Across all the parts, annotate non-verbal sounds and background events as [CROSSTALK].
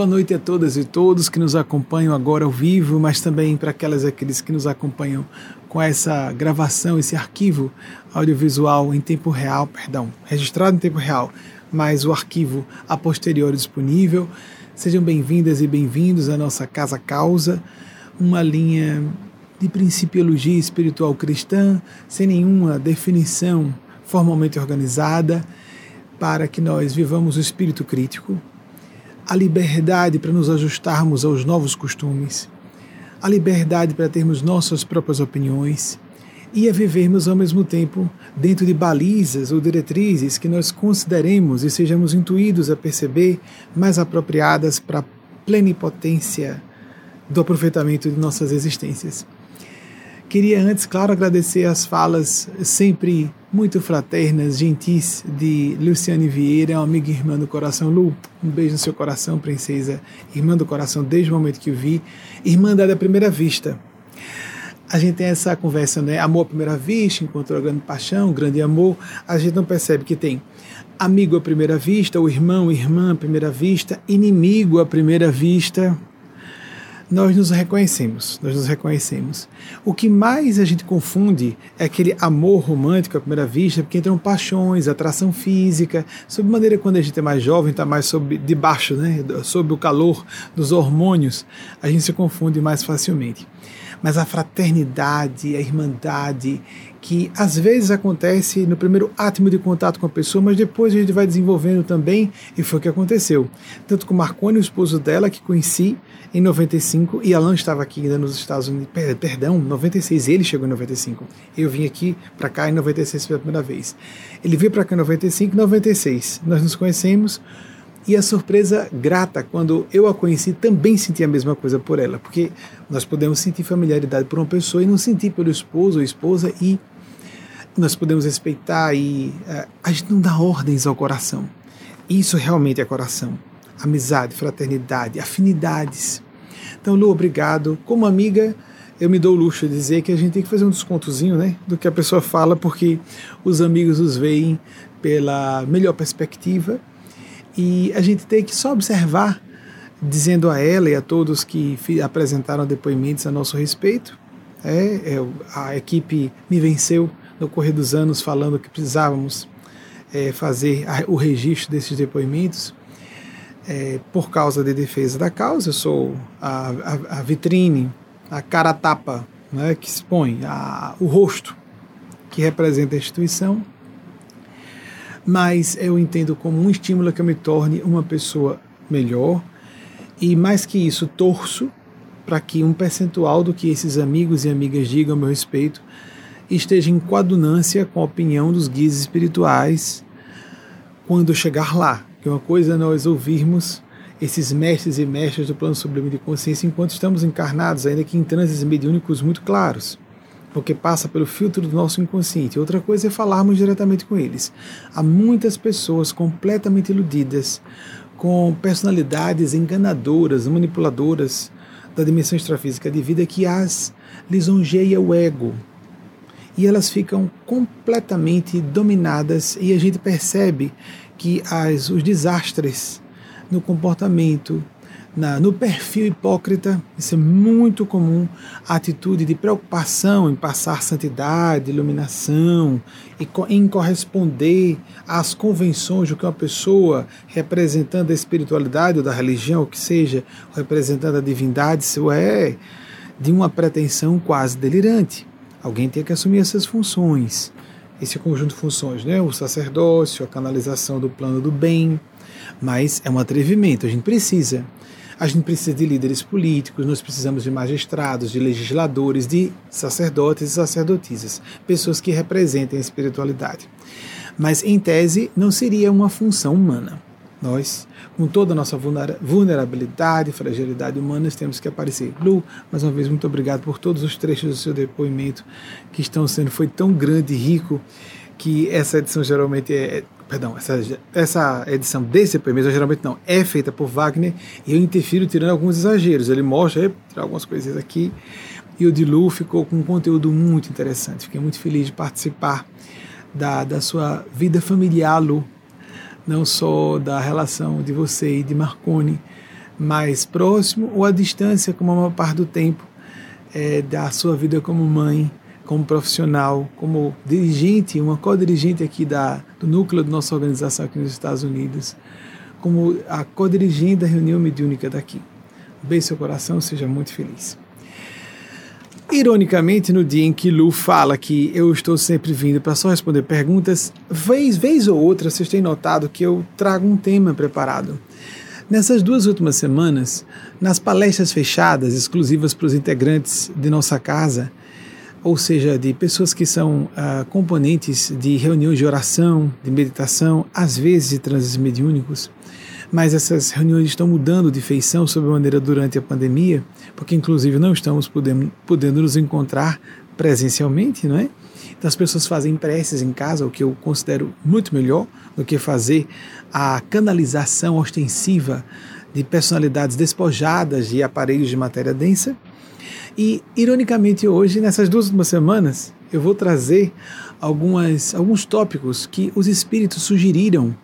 Boa noite a todas e todos que nos acompanham agora ao vivo, mas também para aquelas aqueles que nos acompanham com essa gravação, esse arquivo audiovisual em tempo real, perdão, registrado em tempo real, mas o arquivo a posteriori disponível. Sejam bem-vindas e bem-vindos à nossa Casa Causa, uma linha de principiologia espiritual cristã, sem nenhuma definição formalmente organizada, para que nós vivamos o espírito crítico, a liberdade para nos ajustarmos aos novos costumes, a liberdade para termos nossas próprias opiniões e a vivermos ao mesmo tempo dentro de balizas ou diretrizes que nós consideremos e sejamos intuídos a perceber mais apropriadas para a plenipotência do aproveitamento de nossas existências. Queria antes, claro, agradecer as falas sempre muito fraternas, gentis de Luciane Vieira, amiga e irmã do coração. Lu, um beijo no seu coração, princesa, irmã do coração desde o momento que o vi, irmã da primeira vista. A gente tem essa conversa, né? Amor à primeira vista, encontrou a grande paixão, grande amor. A gente não percebe que tem amigo à primeira vista, ou irmão, irmã à primeira vista, inimigo à primeira vista, nós nos reconhecemos, nós nos reconhecemos. O que mais a gente confunde é aquele amor romântico à primeira vista, porque entram paixões, atração física, sob maneira quando a gente é mais jovem, está mais sob, debaixo, né, sob o calor dos hormônios, a gente se confunde mais facilmente. Mas a fraternidade, a irmandade, que às vezes acontece no primeiro átimo de contato com a pessoa, mas depois a gente vai desenvolvendo também, e foi o que aconteceu. Tanto com Marconi, o esposo dela, que conheci, em 95 e Alan estava aqui ainda nos Estados Unidos, perdão, 96, ele chegou em 95. Eu vim aqui para cá em 96 pela primeira vez. Ele veio para cá em 95 e 96. Nós nos conhecemos e a surpresa grata quando eu a conheci também senti a mesma coisa por ela, porque nós podemos sentir familiaridade por uma pessoa e não sentir pelo esposo ou esposa e nós podemos respeitar e uh, a gente não dá ordens ao coração. Isso realmente é coração amizade, fraternidade, afinidades. Então, Lu, obrigado. Como amiga, eu me dou o luxo de dizer que a gente tem que fazer um descontozinho né, do que a pessoa fala, porque os amigos os veem pela melhor perspectiva e a gente tem que só observar, dizendo a ela e a todos que apresentaram depoimentos a nosso respeito. É, é, a equipe me venceu no correr dos anos falando que precisávamos é, fazer o registro desses depoimentos é, por causa de defesa da causa, eu sou a, a, a vitrine, a cara tapa né, que expõe a, o rosto que representa a instituição, mas eu entendo como um estímulo que eu me torne uma pessoa melhor e mais que isso, torço para que um percentual do que esses amigos e amigas digam a meu respeito esteja em coadunância com a opinião dos guias espirituais quando chegar lá, que uma coisa é nós ouvirmos esses mestres e mestras do plano sublime de consciência enquanto estamos encarnados, ainda que em transes mediúnicos muito claros, porque passa pelo filtro do nosso inconsciente. Outra coisa é falarmos diretamente com eles. Há muitas pessoas completamente iludidas, com personalidades enganadoras, manipuladoras da dimensão extrafísica de vida que as lisonjeia o ego. E elas ficam completamente dominadas e a gente percebe que as, os desastres no comportamento, na, no perfil hipócrita, isso é muito comum, a atitude de preocupação em passar santidade, iluminação, e em corresponder às convenções do que uma pessoa representando a espiritualidade ou da religião, ou que seja, representando a divindade, isso é de uma pretensão quase delirante. Alguém tem que assumir essas funções esse conjunto de funções, né? o sacerdócio, a canalização do plano do bem, mas é um atrevimento, a gente precisa. A gente precisa de líderes políticos, nós precisamos de magistrados, de legisladores, de sacerdotes e sacerdotisas, pessoas que representem a espiritualidade. Mas, em tese, não seria uma função humana. Nós, com toda a nossa vulnerabilidade, fragilidade humana, temos que aparecer. Lu, mais uma vez, muito obrigado por todos os trechos do seu depoimento que estão sendo, foi tão grande e rico que essa edição geralmente é, perdão, essa, essa edição desse depoimento geralmente não, é feita por Wagner e eu interfiro tirando alguns exageros. Ele mostra, tirar algumas coisas aqui, e o de Lu ficou com um conteúdo muito interessante. Fiquei muito feliz de participar da, da sua vida familiar, Lu, não só da relação de você e de Marconi, mais próximo ou à distância, como a maior parte do tempo é, da sua vida como mãe, como profissional, como dirigente, uma co-dirigente aqui da, do núcleo da nossa organização aqui nos Estados Unidos, como a co-dirigente da reunião mediúnica daqui. Um beijo seu coração, seja muito feliz. Ironicamente, no dia em que Lu fala que eu estou sempre vindo para só responder perguntas, vez, vez ou outra vocês têm notado que eu trago um tema preparado. Nessas duas últimas semanas, nas palestras fechadas, exclusivas para os integrantes de nossa casa, ou seja, de pessoas que são ah, componentes de reuniões de oração, de meditação, às vezes de transes mediúnicos, mas essas reuniões estão mudando de feição maneira durante a pandemia, porque inclusive não estamos podendo, podendo nos encontrar presencialmente, não é? Então as pessoas fazem preces em casa, o que eu considero muito melhor do que fazer a canalização ostensiva de personalidades despojadas de aparelhos de matéria densa. E, ironicamente, hoje, nessas duas últimas semanas, eu vou trazer algumas, alguns tópicos que os espíritos sugeriram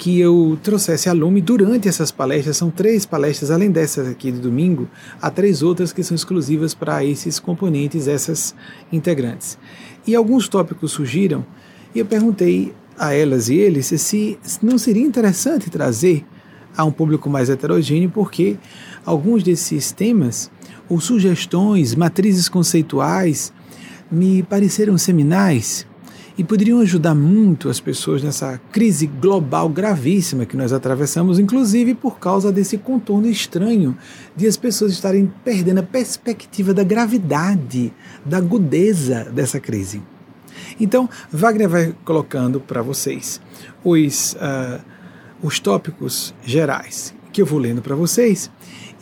que eu trouxesse a lume durante essas palestras. São três palestras, além dessas aqui de domingo, há três outras que são exclusivas para esses componentes, essas integrantes. E alguns tópicos surgiram, e eu perguntei a elas e eles se não seria interessante trazer a um público mais heterogêneo, porque alguns desses temas, ou sugestões, matrizes conceituais, me pareceram seminais e poderiam ajudar muito as pessoas nessa crise global gravíssima que nós atravessamos, inclusive por causa desse contorno estranho de as pessoas estarem perdendo a perspectiva da gravidade, da agudeza dessa crise. Então, Wagner vai colocando para vocês os, uh, os tópicos gerais que eu vou lendo para vocês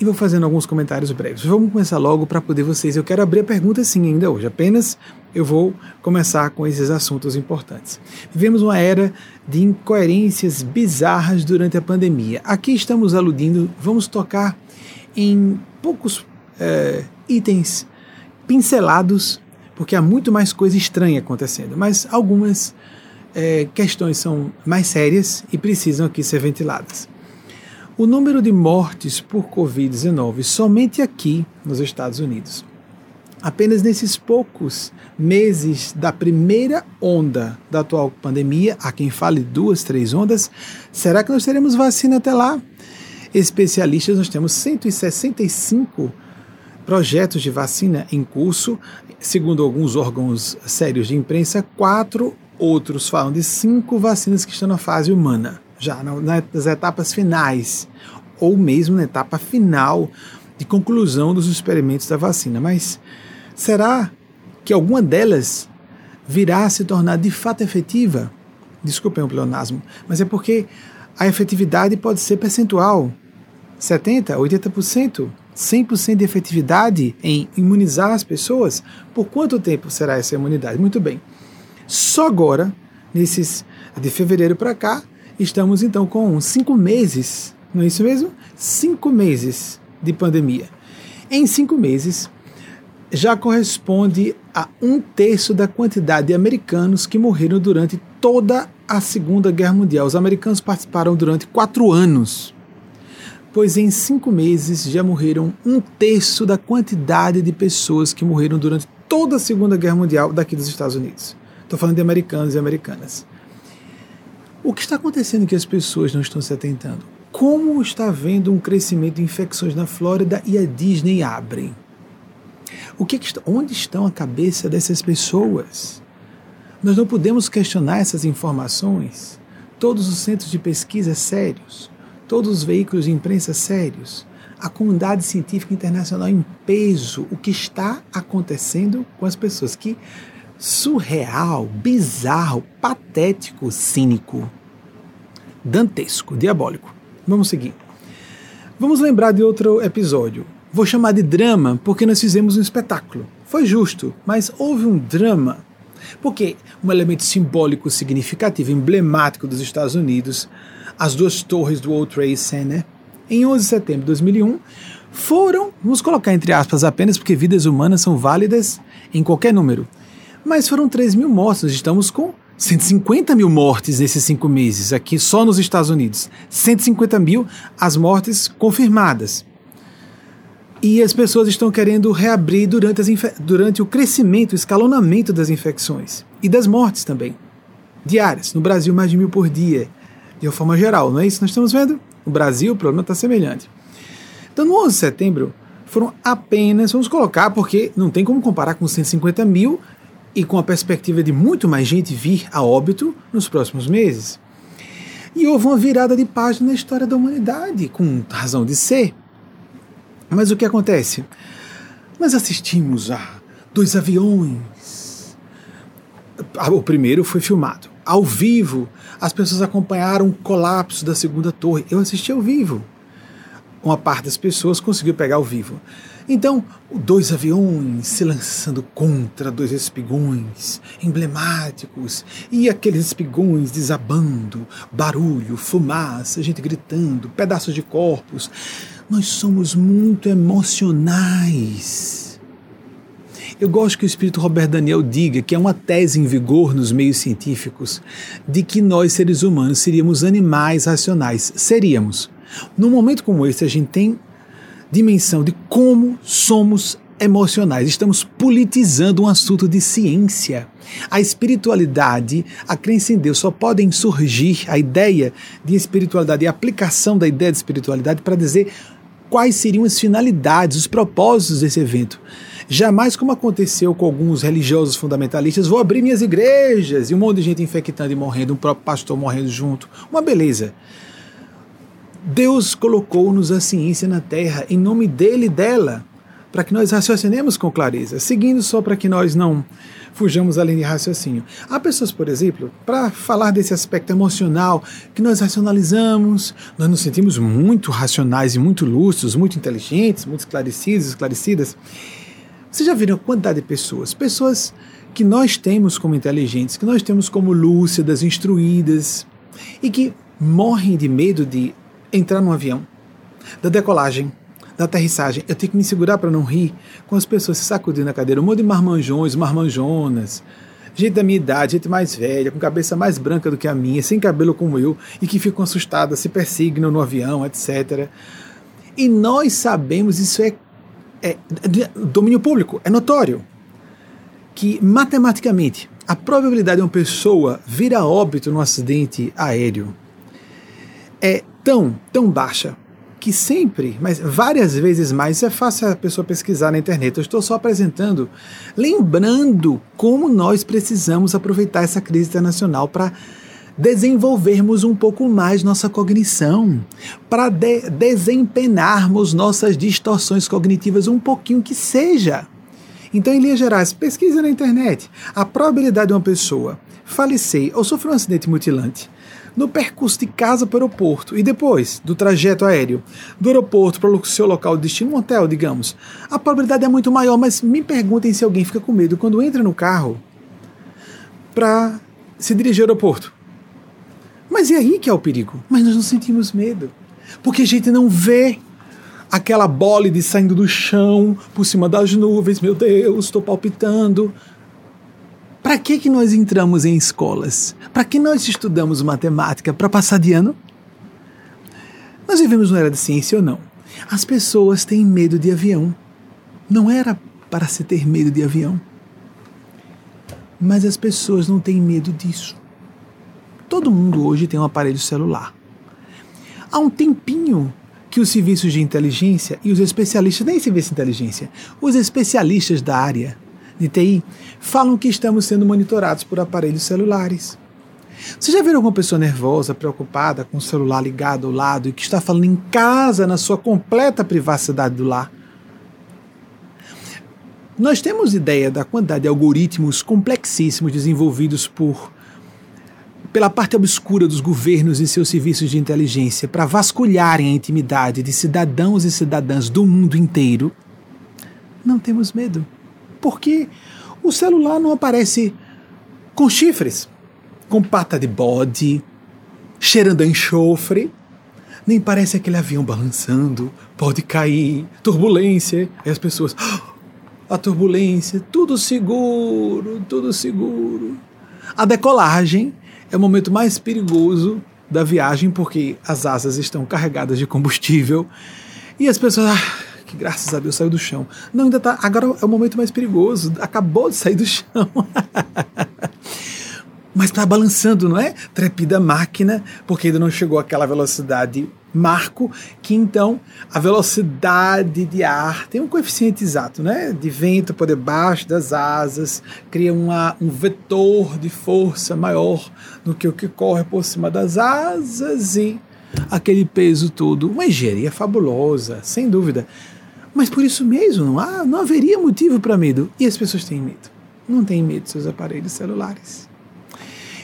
e vou fazendo alguns comentários breves. Vamos começar logo para poder vocês. Eu quero abrir a pergunta sim ainda hoje, apenas eu vou começar com esses assuntos importantes. Vivemos uma era de incoerências bizarras durante a pandemia. Aqui estamos aludindo, vamos tocar em poucos é, itens pincelados, porque há muito mais coisa estranha acontecendo, mas algumas é, questões são mais sérias e precisam aqui ser ventiladas. O número de mortes por Covid-19 somente aqui nos Estados Unidos, apenas nesses poucos meses da primeira onda da atual pandemia, há quem fale duas, três ondas, será que nós teremos vacina até lá? Especialistas, nós temos 165 projetos de vacina em curso, segundo alguns órgãos sérios de imprensa, quatro outros falam de cinco vacinas que estão na fase humana já nas etapas finais, ou mesmo na etapa final de conclusão dos experimentos da vacina. Mas será que alguma delas virá a se tornar de fato efetiva? Desculpem o pleonasmo, mas é porque a efetividade pode ser percentual 70%, 80%, 100% de efetividade em imunizar as pessoas. Por quanto tempo será essa imunidade? Muito bem. Só agora, nesses de fevereiro para cá, Estamos então com cinco meses, não é isso mesmo? Cinco meses de pandemia. Em cinco meses, já corresponde a um terço da quantidade de americanos que morreram durante toda a Segunda Guerra Mundial. Os americanos participaram durante quatro anos, pois em cinco meses já morreram um terço da quantidade de pessoas que morreram durante toda a Segunda Guerra Mundial daqui dos Estados Unidos. Estou falando de americanos e americanas. O que está acontecendo que as pessoas não estão se atentando? Como está havendo um crescimento de infecções na Flórida e a Disney abre? O que, que onde estão a cabeça dessas pessoas? Nós não podemos questionar essas informações. Todos os centros de pesquisa sérios, todos os veículos de imprensa sérios, a comunidade científica internacional em peso, o que está acontecendo com as pessoas que surreal, bizarro, patético, cínico, dantesco, diabólico. Vamos seguir. Vamos lembrar de outro episódio. Vou chamar de drama porque nós fizemos um espetáculo. Foi justo, mas houve um drama. Porque um elemento simbólico significativo, emblemático dos Estados Unidos, as duas torres do World Trade Center, em 11 de setembro de 2001, foram, vamos colocar entre aspas apenas porque vidas humanas são válidas em qualquer número, Mas foram 3 mil mortes, nós estamos com 150 mil mortes nesses cinco meses, aqui só nos Estados Unidos. 150 mil as mortes confirmadas. E as pessoas estão querendo reabrir durante, durante o crescimento, o escalonamento das infecções e das mortes também. Diárias. No Brasil, mais de mil por dia. De uma forma geral, não é isso que nós estamos vendo? No Brasil, o problema está semelhante. Então, no 11 de setembro, foram apenas, vamos colocar, porque não tem como comparar com 150 mil e com a perspectiva de muito mais gente vir a óbito nos próximos meses. E houve uma virada de página na história da humanidade, com razão de ser. Mas o que acontece? Nós assistimos a dois aviões. O primeiro foi filmado ao vivo. As pessoas acompanharam o colapso da segunda torre. Eu assisti ao vivo. Uma parte das pessoas conseguiu pegar ao vivo. Então, dois aviões se lançando contra dois espigões emblemáticos e aqueles espigões desabando, barulho, fumaça, gente gritando, pedaços de corpos. Nós somos muito emocionais. Eu gosto que o espírito Robert Daniel diga que é uma tese em vigor nos meios científicos de que nós, seres humanos, seríamos animais racionais. Seríamos. Num momento como esse, a gente tem dimensão de como somos emocionais. Estamos politizando um assunto de ciência. A espiritualidade, a crença em Deus só podem surgir a ideia de espiritualidade e a aplicação da ideia de espiritualidade para dizer quais seriam as finalidades, os propósitos desse evento. Jamais, como aconteceu com alguns religiosos fundamentalistas, vou abrir minhas igrejas e um monte de gente infectando e morrendo, um próprio pastor morrendo junto. Uma beleza. Deus colocou-nos a ciência na terra em nome dele e dela, para que nós raciocinemos com clareza, seguindo só para que nós não fujamos além de raciocínio. Há pessoas, por exemplo, para falar desse aspecto emocional, que nós racionalizamos, nós nos sentimos muito racionais e muito lúcidos, muito inteligentes, muito esclarecidos, esclarecidas. Vocês já viram a quantidade de pessoas? Pessoas que nós temos como inteligentes, que nós temos como lúcidas, instruídas, e que morrem de medo de entrar num avião, da decolagem, da aterrissagem, eu tenho que me segurar para não rir com as pessoas se sacudindo na cadeira. Um monte de marmanjões, marmanjonas, gente da minha idade, gente mais velha, com cabeça mais branca do que a minha, sem cabelo como eu, e que ficam assustadas, se persignam no avião, etc. E nós sabemos, isso é, é domínio público, é notório, que matematicamente a probabilidade de uma pessoa vir a óbito num acidente aéreo é tão, tão baixa que sempre, mas várias vezes mais, é fácil a pessoa pesquisar na internet. Eu estou só apresentando, lembrando como nós precisamos aproveitar essa crise internacional para desenvolvermos um pouco mais nossa cognição, para de desempenarmos nossas distorções cognitivas um pouquinho que seja. Então, em linhas gerais, pesquisa na internet. A probabilidade de uma pessoa falecer ou sofrer um acidente mutilante no percurso de casa para o aeroporto e depois do trajeto aéreo do aeroporto para o seu local de destino, um hotel, digamos, a probabilidade é muito maior, mas me perguntem se alguém fica com medo quando entra no carro para se dirigir ao aeroporto. Mas e aí que é o perigo? Mas nós não sentimos medo, porque a gente não vê aquela bólide saindo do chão por cima das nuvens, meu Deus, estou palpitando. Para que, que nós entramos em escolas? Para que nós estudamos matemática? Para passar de ano? Nós vivemos numa era de ciência ou não? As pessoas têm medo de avião. Não era para se ter medo de avião. Mas as pessoas não têm medo disso. Todo mundo hoje tem um aparelho celular. Há um tempinho que os serviços de inteligência e os especialistas, nem serviço de inteligência, os especialistas da área de TI falam que estamos sendo monitorados por aparelhos celulares. Você já viu alguma pessoa nervosa, preocupada, com o celular ligado ao lado e que está falando em casa, na sua completa privacidade do lar? Nós temos ideia da quantidade de algoritmos complexíssimos desenvolvidos por pela parte obscura dos governos e seus serviços de inteligência para vasculharem a intimidade de cidadãos e cidadãs do mundo inteiro? Não temos medo. Porque o celular não aparece com chifres, com pata de bode, cheirando a enxofre, nem parece aquele avião balançando, pode cair, turbulência, e as pessoas. a turbulência, tudo seguro, tudo seguro. A decolagem é o momento mais perigoso da viagem porque as asas estão carregadas de combustível e as pessoas, ah, que graças a Deus saiu do chão. Não, ainda tá, agora é o momento mais perigoso, acabou de sair do chão. [LAUGHS] Mas está balançando, não é? Trepida máquina, porque ainda não chegou àquela velocidade marco, que então a velocidade de ar tem um coeficiente exato, né? De vento por debaixo das asas, cria uma, um vetor de força maior do que o que corre por cima das asas e aquele peso todo. Uma engenharia fabulosa, sem dúvida. Mas por isso mesmo, não, há, não haveria motivo para medo. E as pessoas têm medo. Não têm medo dos seus aparelhos celulares.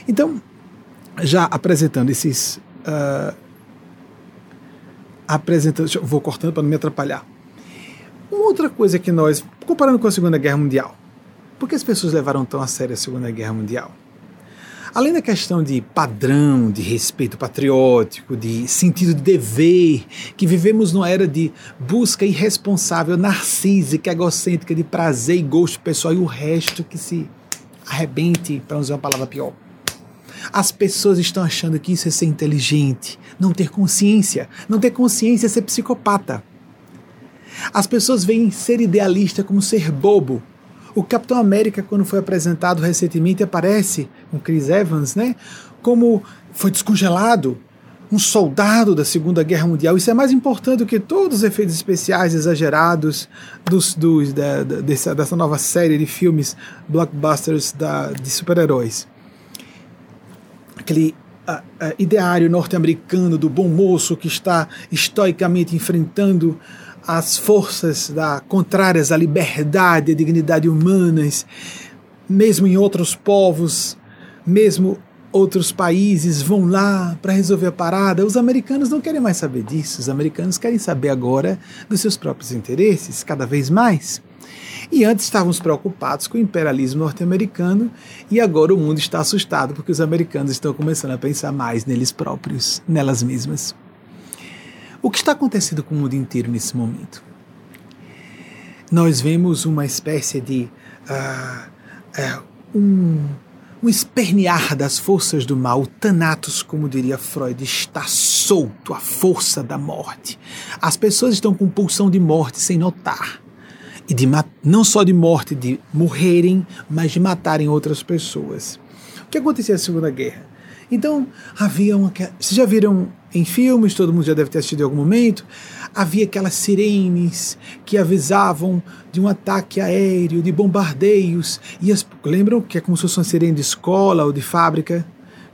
Então, já apresentando esses. Uh, apresentando, vou cortando para não me atrapalhar. Uma outra coisa que nós, comparando com a Segunda Guerra Mundial, por que as pessoas levaram tão a sério a Segunda Guerra Mundial? Além da questão de padrão, de respeito patriótico, de sentido de dever, que vivemos numa era de busca irresponsável, narcísica, egocêntrica, de prazer e gosto pessoal e o resto que se arrebente, para usar uma palavra pior. As pessoas estão achando que isso é ser inteligente, não ter consciência. Não ter consciência é ser psicopata. As pessoas veem ser idealista como ser bobo. O Capitão América, quando foi apresentado recentemente, aparece com Chris Evans, né? Como foi descongelado, um soldado da Segunda Guerra Mundial. Isso é mais importante do que todos os efeitos especiais exagerados dos, dos, da, da, dessa, dessa nova série de filmes blockbusters da, de super-heróis aquele uh, uh, ideário norte-americano do bom moço que está estoicamente enfrentando as forças da, contrárias à liberdade e à dignidade humanas, mesmo em outros povos, mesmo outros países vão lá para resolver a parada. Os americanos não querem mais saber disso. Os americanos querem saber agora dos seus próprios interesses, cada vez mais. E antes estávamos preocupados com o imperialismo norte-americano e agora o mundo está assustado porque os americanos estão começando a pensar mais neles próprios, nelas mesmas. O que está acontecendo com o mundo inteiro nesse momento? Nós vemos uma espécie de uh, uh, um, um espernear das forças do mal. O Thanatos, como diria Freud, está solto, a força da morte. As pessoas estão com pulsão de morte sem notar e de não só de morte, de morrerem, mas de matarem outras pessoas. O que acontecia na Segunda Guerra? Então, havia uma. Vocês já viram em filmes, todo mundo já deve ter assistido em algum momento, havia aquelas sirenes que avisavam de um ataque aéreo, de bombardeios. E as, lembram que é como se fosse uma sirene de escola ou de fábrica?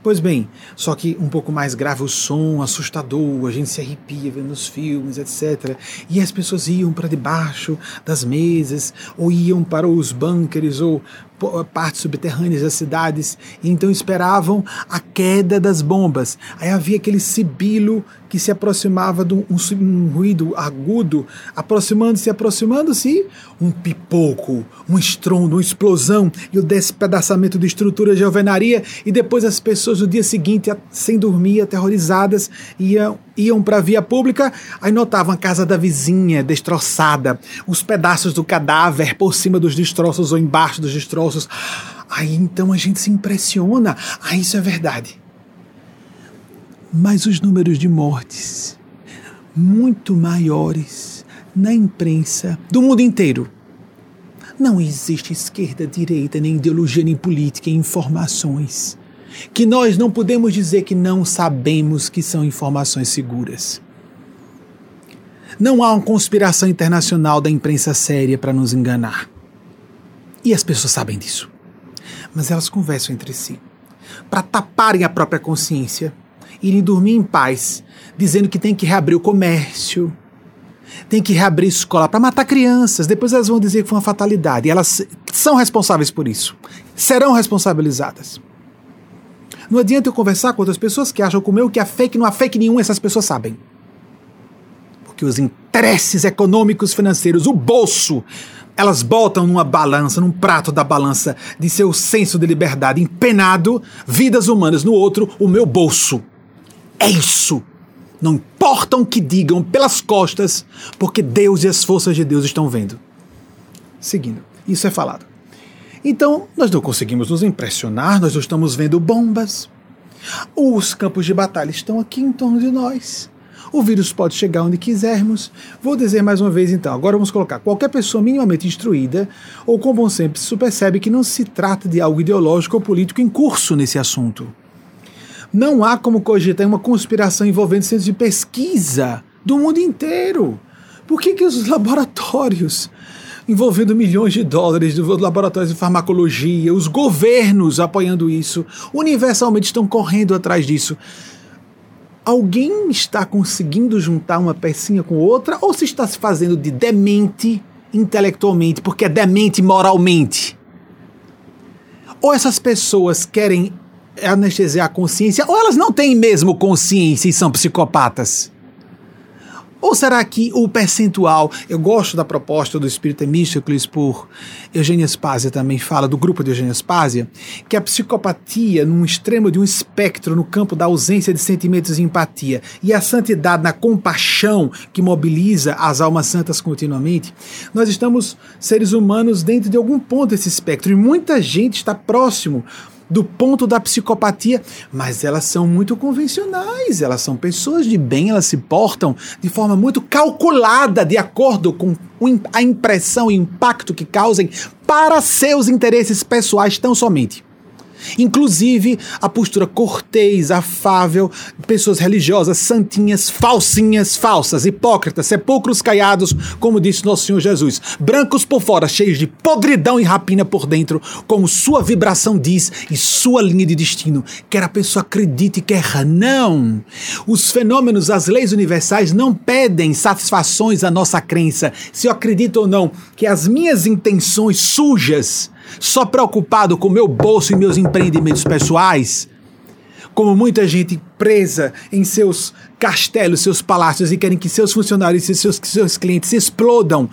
Pois bem, só que um pouco mais grave o som, assustador, a gente se arrepia vendo os filmes, etc. E as pessoas iam para debaixo das mesas, ou iam para os bunkers, ou partes subterrâneas das cidades, e então esperavam a queda das bombas. Aí havia aquele sibilo que se aproximava de um, um ruído agudo, aproximando-se, aproximando-se, um pipoco, um estrondo, uma explosão e o despedaçamento de estrutura de alvenaria, e depois as pessoas no dia seguinte, sem dormir, aterrorizadas, iam, iam para a via pública, aí notavam a casa da vizinha destroçada, os pedaços do cadáver por cima dos destroços ou embaixo dos destroços. Aí então a gente se impressiona. Ah, isso é verdade mas os números de mortes muito maiores na imprensa do mundo inteiro. Não existe esquerda, direita, nem ideologia, nem política, nem informações que nós não podemos dizer que não sabemos que são informações seguras. Não há uma conspiração internacional da imprensa séria para nos enganar. E as pessoas sabem disso. Mas elas conversam entre si para taparem a própria consciência irem dormir em paz, dizendo que tem que reabrir o comércio, tem que reabrir escola para matar crianças. Depois elas vão dizer que foi uma fatalidade. E elas são responsáveis por isso. Serão responsabilizadas. Não adianta eu conversar com outras pessoas que acham como eu que a fake não há fake nenhum, essas pessoas sabem. Porque os interesses econômicos, financeiros, o bolso, elas botam numa balança, num prato da balança de seu senso de liberdade empenado, vidas humanas no outro, o meu bolso. É isso. Não importam o que digam pelas costas, porque Deus e as forças de Deus estão vendo. Seguindo, isso é falado. Então, nós não conseguimos nos impressionar, nós não estamos vendo bombas. Os campos de batalha estão aqui em torno de nós. O vírus pode chegar onde quisermos. Vou dizer mais uma vez então. Agora vamos colocar qualquer pessoa minimamente instruída ou com bom senso percebe que não se trata de algo ideológico ou político em curso nesse assunto. Não há como cogitar uma conspiração envolvendo centros de pesquisa do mundo inteiro. Por que, que os laboratórios envolvendo milhões de dólares dos laboratórios de farmacologia, os governos apoiando isso, universalmente estão correndo atrás disso. Alguém está conseguindo juntar uma pecinha com outra ou se está se fazendo de demente intelectualmente porque é demente moralmente? Ou essas pessoas querem anestesiar a consciência ou elas não têm mesmo consciência e são psicopatas? Ou será que o percentual, eu gosto da proposta do Espírito Emístocles por Eugênia Spazia também fala, do grupo de Eugênia Spazia, que a psicopatia num extremo de um espectro no campo da ausência de sentimentos e empatia e a santidade na compaixão que mobiliza as almas santas continuamente, nós estamos seres humanos dentro de algum ponto desse espectro e muita gente está próximo do ponto da psicopatia, mas elas são muito convencionais, elas são pessoas de bem, elas se portam de forma muito calculada, de acordo com a impressão e impacto que causem para seus interesses pessoais tão somente. Inclusive a postura cortês, afável, pessoas religiosas, santinhas, falsinhas, falsas, hipócritas, sepulcros caiados, como disse nosso Senhor Jesus, brancos por fora, cheios de podridão e rapina por dentro, como sua vibração diz e sua linha de destino. Quer a pessoa acredite, quer não. Os fenômenos, as leis universais não pedem satisfações à nossa crença, se eu acredito ou não, que as minhas intenções sujas só preocupado com meu bolso e meus empreendimentos pessoais, como muita gente presa em seus castelos, seus palácios e querem que seus funcionários e seus, seus clientes explodam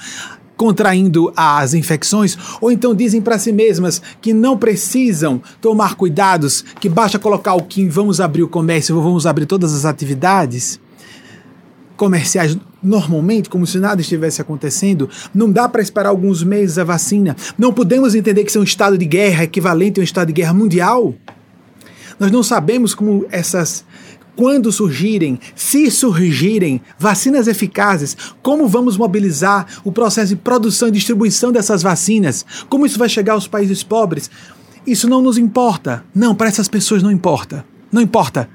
contraindo as infecções, ou então dizem para si mesmas que não precisam tomar cuidados, que basta colocar o que vamos abrir o comércio, vamos abrir todas as atividades comerciais normalmente, como se nada estivesse acontecendo. Não dá para esperar alguns meses a vacina. Não podemos entender que isso é um estado de guerra equivalente a um estado de guerra mundial. Nós não sabemos como essas quando surgirem, se surgirem vacinas eficazes, como vamos mobilizar o processo de produção e distribuição dessas vacinas? Como isso vai chegar aos países pobres? Isso não nos importa. Não, para essas pessoas não importa. Não importa.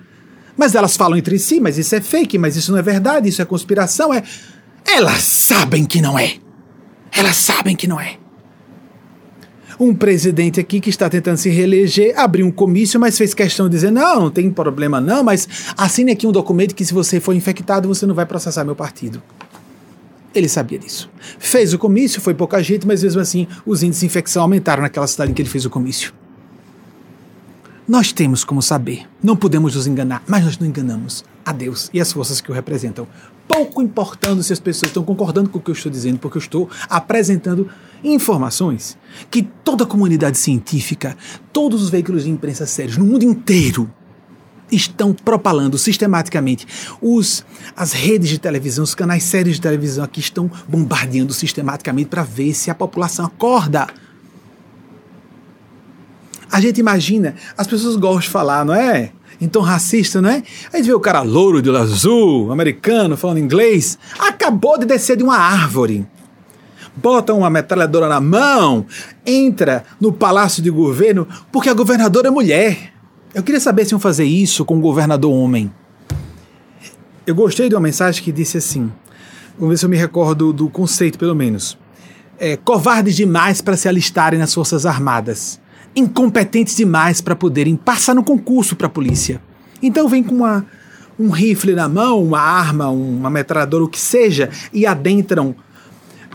Mas elas falam entre si, mas isso é fake, mas isso não é verdade, isso é conspiração, é. Elas sabem que não é. Elas sabem que não é. Um presidente aqui que está tentando se reeleger abriu um comício, mas fez questão de dizer: não, não tem problema não, mas assine aqui um documento que se você for infectado, você não vai processar meu partido. Ele sabia disso. Fez o comício, foi pouca gente, mas mesmo assim os índices de infecção aumentaram naquela cidade em que ele fez o comício. Nós temos como saber, não podemos nos enganar, mas nós não enganamos a Deus e as forças que o representam. Pouco importando se as pessoas estão concordando com o que eu estou dizendo, porque eu estou apresentando informações que toda a comunidade científica, todos os veículos de imprensa sérios no mundo inteiro estão propalando sistematicamente. Os, as redes de televisão, os canais sérios de televisão aqui estão bombardeando sistematicamente para ver se a população acorda a gente imagina, as pessoas gostam de falar, não é? Então racista, não é? A gente vê o cara louro de olho azul, americano, falando inglês, acabou de descer de uma árvore. Bota uma metralhadora na mão, entra no palácio de governo, porque a governadora é mulher. Eu queria saber se iam fazer isso com o governador homem. Eu gostei de uma mensagem que disse assim: vamos ver se eu me recordo do conceito, pelo menos. É, covardes demais para se alistarem nas Forças Armadas incompetentes demais para poderem passar no concurso para a polícia. Então vem com uma, um rifle na mão, uma arma, uma metralhadora, o que seja, e adentram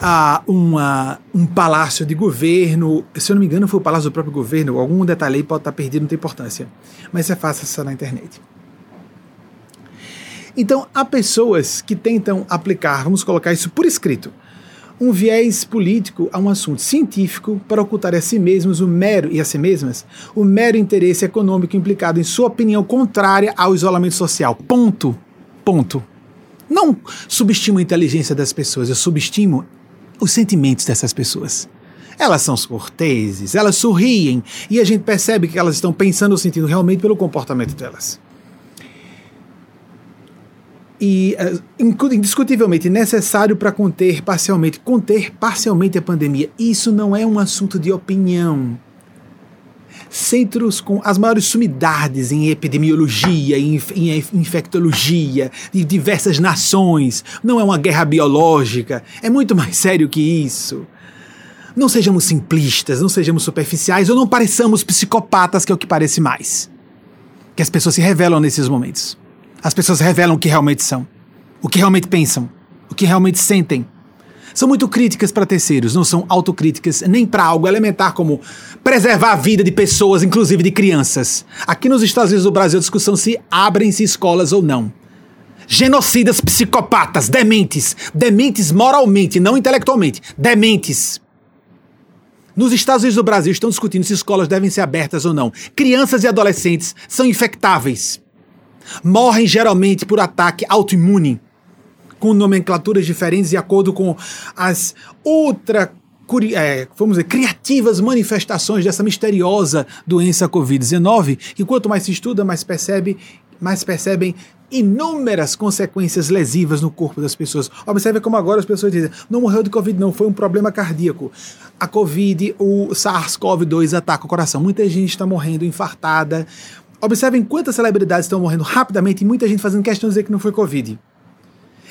a uma, um palácio de governo. Se eu não me engano, foi o palácio do próprio governo. Algum detalhe aí pode estar perdido, não tem importância. Mas é fácil acessar na internet. Então, há pessoas que tentam aplicar, vamos colocar isso por escrito, um viés político a um assunto científico para ocultar a si mesmos o mero e a si mesmas o mero interesse econômico implicado em sua opinião contrária ao isolamento social. Ponto. Ponto. Não subestimo a inteligência das pessoas, eu subestimo os sentimentos dessas pessoas. elas são corteses, elas sorriem e a gente percebe que elas estão pensando ou sentindo realmente pelo comportamento delas. E uh, indiscutivelmente necessário para conter parcialmente, conter parcialmente a pandemia. Isso não é um assunto de opinião centros com as maiores sumidades em epidemiologia, em, em infectologia, de diversas nações. Não é uma guerra biológica, é muito mais sério que isso. Não sejamos simplistas, não sejamos superficiais ou não pareçamos psicopatas, que é o que parece mais. Que as pessoas se revelam nesses momentos. As pessoas revelam o que realmente são, o que realmente pensam, o que realmente sentem são muito críticas para terceiros, não são autocríticas nem para algo elementar como preservar a vida de pessoas, inclusive de crianças. Aqui nos Estados Unidos do Brasil a discussão se abrem-se escolas ou não. Genocidas psicopatas, dementes, dementes moralmente, não intelectualmente, dementes. Nos Estados Unidos do Brasil estão discutindo se escolas devem ser abertas ou não. Crianças e adolescentes são infectáveis. Morrem geralmente por ataque autoimune com nomenclaturas diferentes de acordo com as ultra é, vamos dizer, criativas manifestações dessa misteriosa doença Covid-19, que quanto mais se estuda, mais percebe, mais percebem inúmeras consequências lesivas no corpo das pessoas. Observe como agora as pessoas dizem, não morreu de Covid não, foi um problema cardíaco. A Covid, o SARS-CoV-2 ataca o coração. Muita gente está morrendo infartada. Observem quantas celebridades estão morrendo rapidamente e muita gente fazendo questão de dizer que não foi Covid.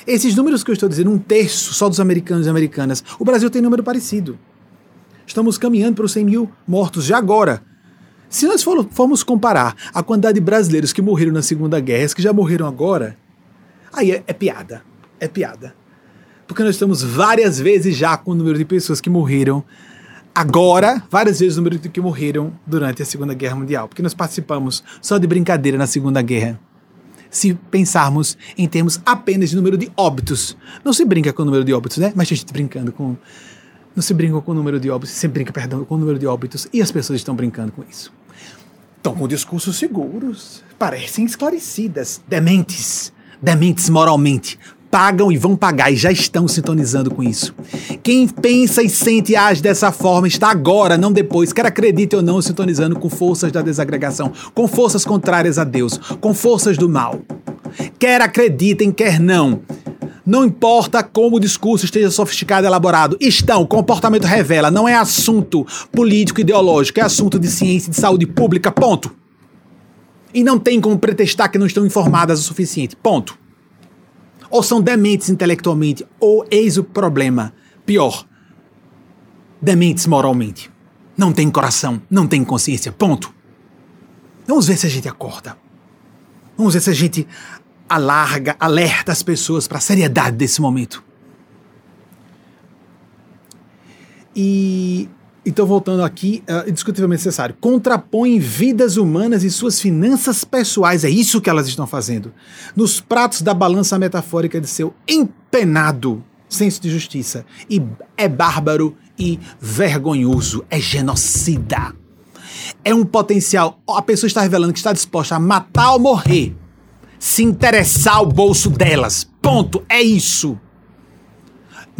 Esses números que eu estou dizendo, um terço só dos americanos e americanas, o Brasil tem número parecido. Estamos caminhando para os 100 mil mortos já agora. Se nós formos comparar a quantidade de brasileiros que morreram na Segunda Guerra, que já morreram agora, aí é, é piada. É piada. Porque nós estamos várias vezes já com o número de pessoas que morreram agora, várias vezes o número de que morreram durante a Segunda Guerra Mundial. Porque nós participamos só de brincadeira na Segunda Guerra se pensarmos em termos apenas de número de óbitos. Não se brinca com o número de óbitos, né? Mas a gente brincando com. Não se brinca com o número de óbitos, se brinca, perdão, com o número de óbitos e as pessoas estão brincando com isso. Estão com discursos seguros, parecem esclarecidas, dementes, dementes moralmente, pagam e vão pagar e já estão sintonizando com isso. Quem pensa e sente e age dessa forma está agora, não depois, quer acredite ou não, sintonizando com forças da desagregação, com forças contrárias a Deus, com forças do mal. Quer acreditem, quer não. Não importa como o discurso esteja sofisticado e elaborado, estão, comportamento revela, não é assunto político ideológico, é assunto de ciência e de saúde pública, ponto. E não tem como pretextar que não estão informadas o suficiente, ponto ou são dementes intelectualmente, ou eis o problema. Pior, dementes moralmente. Não tem coração, não tem consciência. Ponto. Vamos ver se a gente acorda. Vamos ver se a gente alarga, alerta as pessoas para a seriedade desse momento. E então, voltando aqui, uh, indiscutivelmente necessário, contrapõem vidas humanas e suas finanças pessoais. É isso que elas estão fazendo. Nos pratos da balança metafórica de seu empenado senso de justiça. E é bárbaro e vergonhoso. É genocida. É um potencial. A pessoa está revelando que está disposta a matar ou morrer. Se interessar o bolso delas. Ponto. É isso.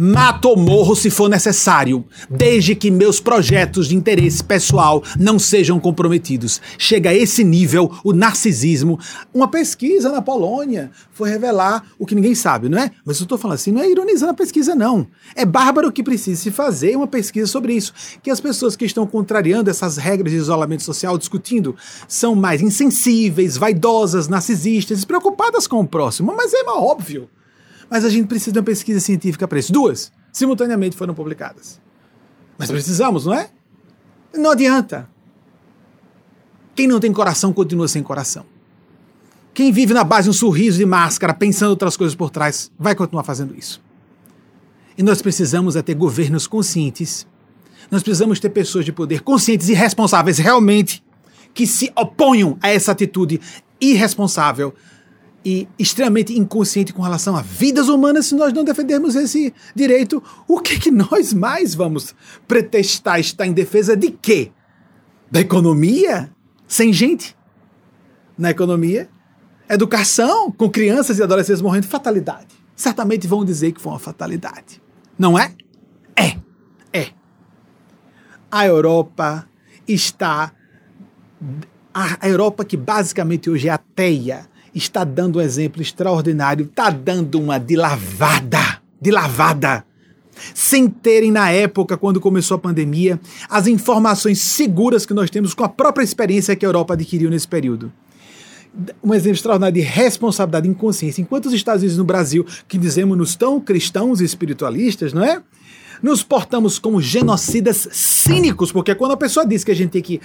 Mato ou morro se for necessário, desde que meus projetos de interesse pessoal não sejam comprometidos. Chega a esse nível o narcisismo. Uma pesquisa na Polônia foi revelar o que ninguém sabe, não é? Mas eu estou falando assim, não é ironizando a pesquisa, não. É bárbaro que precisa se fazer uma pesquisa sobre isso. Que as pessoas que estão contrariando essas regras de isolamento social, discutindo, são mais insensíveis, vaidosas, narcisistas, preocupadas com o próximo. Mas é óbvio mas a gente precisa de uma pesquisa científica para isso. Duas, simultaneamente foram publicadas. Mas precisamos, não é? Não adianta. Quem não tem coração continua sem coração. Quem vive na base de um sorriso de máscara, pensando outras coisas por trás, vai continuar fazendo isso. E nós precisamos é ter governos conscientes. Nós precisamos ter pessoas de poder conscientes e responsáveis realmente que se oponham a essa atitude irresponsável e extremamente inconsciente com relação a vidas humanas se nós não defendermos esse direito. O que, que nós mais vamos pretextar estar em defesa de quê? Da economia? Sem gente? Na economia? Educação, com crianças e adolescentes morrendo, fatalidade. Certamente vão dizer que foi uma fatalidade. Não é? É. É. a Europa está. A Europa, que basicamente hoje é ateia, está dando um exemplo extraordinário, está dando uma de lavada, de lavada sem terem, na época, quando começou a pandemia, as informações seguras que nós temos com a própria experiência que a Europa adquiriu nesse período. Um exemplo extraordinário de responsabilidade e inconsciência. Enquanto os Estados Unidos no Brasil, que dizemos-nos tão cristãos e espiritualistas, não é? Nos portamos como genocidas cínicos, porque quando a pessoa diz que a gente tem que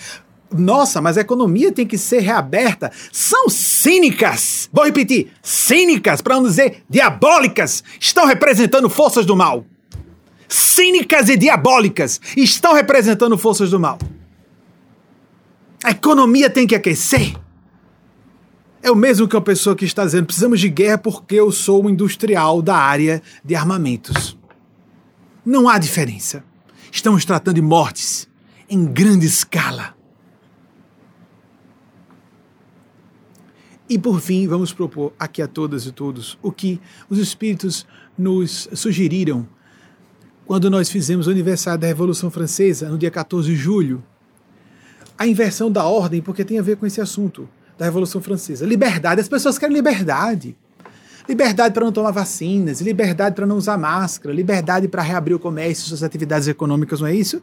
nossa, mas a economia tem que ser reaberta. São cínicas. Vou repetir: cínicas, para não dizer diabólicas. Estão representando forças do mal cínicas e diabólicas estão representando forças do mal. A economia tem que aquecer. É o mesmo que uma pessoa que está dizendo: precisamos de guerra porque eu sou um industrial da área de armamentos. Não há diferença. Estamos tratando de mortes em grande escala. E por fim, vamos propor aqui a todas e todos o que os Espíritos nos sugeriram quando nós fizemos o aniversário da Revolução Francesa, no dia 14 de julho, a inversão da ordem, porque tem a ver com esse assunto da Revolução Francesa. Liberdade, as pessoas querem liberdade. Liberdade para não tomar vacinas, liberdade para não usar máscara, liberdade para reabrir o comércio, suas atividades econômicas, não é isso?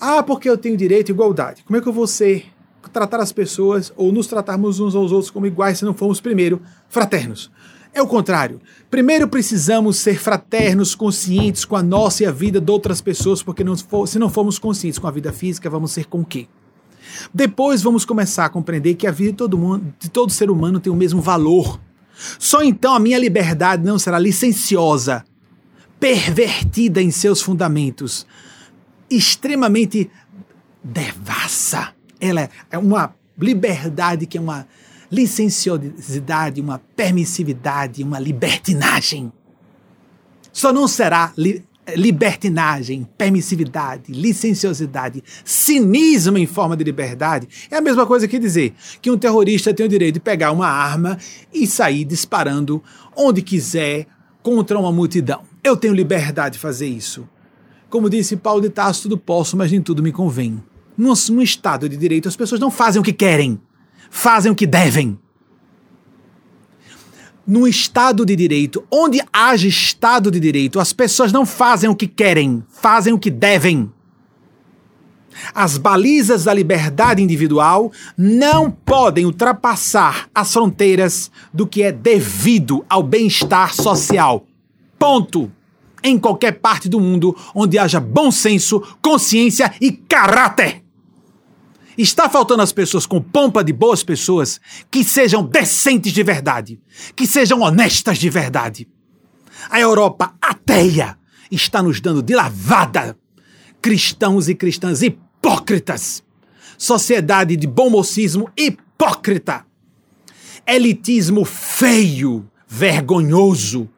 Ah, porque eu tenho direito à igualdade. Como é que eu vou ser, tratar as pessoas ou nos tratarmos uns aos outros como iguais se não formos primeiro fraternos? É o contrário. Primeiro precisamos ser fraternos, conscientes com a nossa e a vida de outras pessoas, porque não for, se não formos conscientes com a vida física, vamos ser com o quê? Depois vamos começar a compreender que a vida de todo, mundo, de todo ser humano tem o mesmo valor. Só então a minha liberdade não será licenciosa, pervertida em seus fundamentos, extremamente devassa. Ela é uma liberdade que é uma licenciosidade, uma permissividade, uma libertinagem. Só não será li libertinagem, permissividade, licenciosidade, cinismo em forma de liberdade. É a mesma coisa que dizer que um terrorista tem o direito de pegar uma arma e sair disparando onde quiser contra uma multidão. Eu tenho liberdade de fazer isso. Como disse Paulo de Tarso, tudo posso, mas nem tudo me convém. Num, num Estado de direito, as pessoas não fazem o que querem fazem o que devem. No Estado de Direito, onde haja Estado de Direito, as pessoas não fazem o que querem, fazem o que devem. As balizas da liberdade individual não podem ultrapassar as fronteiras do que é devido ao bem-estar social. Ponto. Em qualquer parte do mundo onde haja bom senso, consciência e caráter. Está faltando as pessoas com pompa de boas pessoas que sejam decentes de verdade, que sejam honestas de verdade. A Europa ateia está nos dando de lavada cristãos e cristãs hipócritas. Sociedade de bom mocismo hipócrita. Elitismo feio, vergonhoso,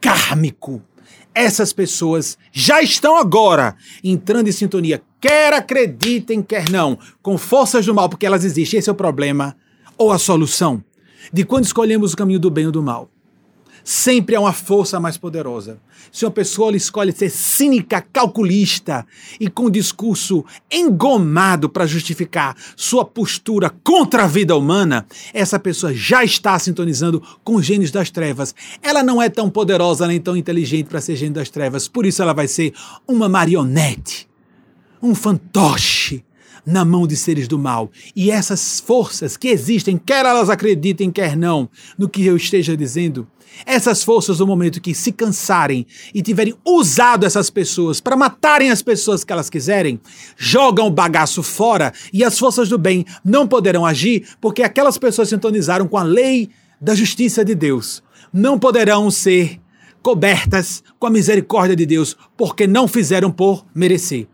kármico. Essas pessoas já estão agora entrando em sintonia Quer acreditem, quer não, com forças do mal, porque elas existem. Esse é o problema ou a solução de quando escolhemos o caminho do bem ou do mal. Sempre há uma força mais poderosa. Se uma pessoa escolhe ser cínica, calculista e com discurso engomado para justificar sua postura contra a vida humana, essa pessoa já está sintonizando com os gênios das trevas. Ela não é tão poderosa nem tão inteligente para ser gênio das trevas, por isso ela vai ser uma marionete um fantoche na mão de seres do mal. E essas forças que existem, quer elas acreditem, quer não, no que eu esteja dizendo, essas forças, no momento que se cansarem e tiverem usado essas pessoas para matarem as pessoas que elas quiserem, jogam o bagaço fora e as forças do bem não poderão agir porque aquelas pessoas sintonizaram com a lei da justiça de Deus. Não poderão ser cobertas com a misericórdia de Deus porque não fizeram por merecer.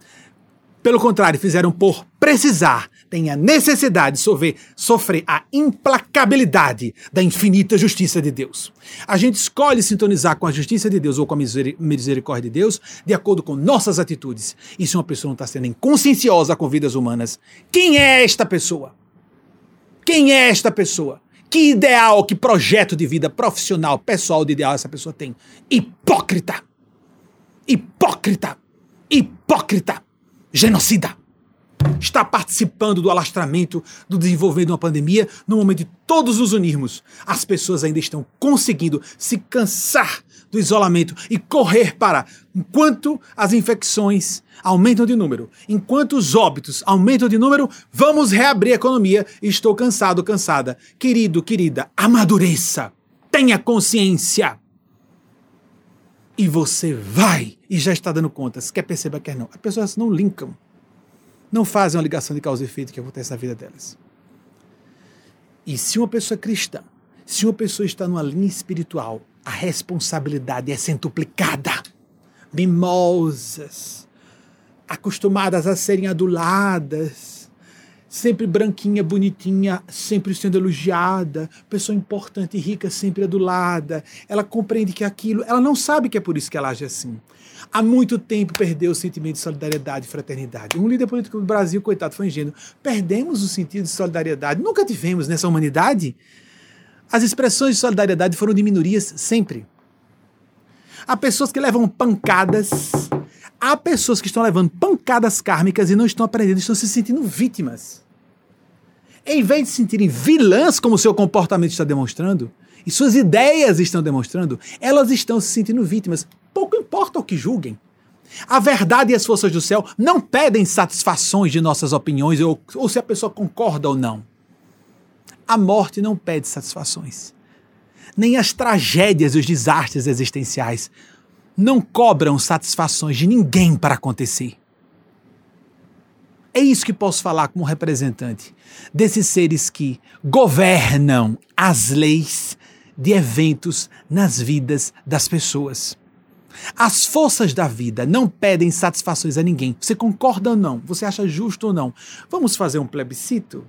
Pelo contrário, fizeram por precisar, têm a necessidade de sofrer, sofrer a implacabilidade da infinita justiça de Deus. A gente escolhe sintonizar com a justiça de Deus ou com a misericórdia de Deus de acordo com nossas atitudes. E se uma pessoa não está sendo inconscienciosa com vidas humanas, quem é esta pessoa? Quem é esta pessoa? Que ideal, que projeto de vida profissional, pessoal de ideal essa pessoa tem? Hipócrita! Hipócrita! Hipócrita! genocida está participando do alastramento, do desenvolvimento de uma pandemia, no momento de todos nos unirmos, as pessoas ainda estão conseguindo se cansar do isolamento e correr para, enquanto as infecções aumentam de número, enquanto os óbitos aumentam de número, vamos reabrir a economia. Estou cansado, cansada. Querido, querida, amadureça. Tenha consciência. E você vai e já está dando contas, quer perceber, quer não. As pessoas não linkam não fazem uma ligação de causa e efeito que acontece na vida delas. E se uma pessoa é cristã, se uma pessoa está numa linha espiritual, a responsabilidade é centuplicada. Mimosas, acostumadas a serem aduladas, sempre branquinha, bonitinha, sempre sendo elogiada, pessoa importante e rica, sempre adulada. Ela compreende que aquilo, ela não sabe que é por isso que ela age assim há muito tempo perdeu o sentimento de solidariedade e fraternidade. Um líder político do Brasil, coitado, foi ingênuo. Perdemos o sentido de solidariedade. Nunca tivemos nessa humanidade. As expressões de solidariedade foram de minorias sempre. Há pessoas que levam pancadas. Há pessoas que estão levando pancadas kármicas e não estão aprendendo, estão se sentindo vítimas. Em vez de se sentirem vilãs, como seu comportamento está demonstrando, e suas ideias estão demonstrando, elas estão se sentindo vítimas. Pouco importa o que julguem. A verdade e as forças do céu não pedem satisfações de nossas opiniões ou, ou se a pessoa concorda ou não. A morte não pede satisfações. Nem as tragédias e os desastres existenciais não cobram satisfações de ninguém para acontecer. É isso que posso falar como representante desses seres que governam as leis de eventos nas vidas das pessoas. As forças da vida não pedem satisfações a ninguém. Você concorda ou não? Você acha justo ou não? Vamos fazer um plebiscito?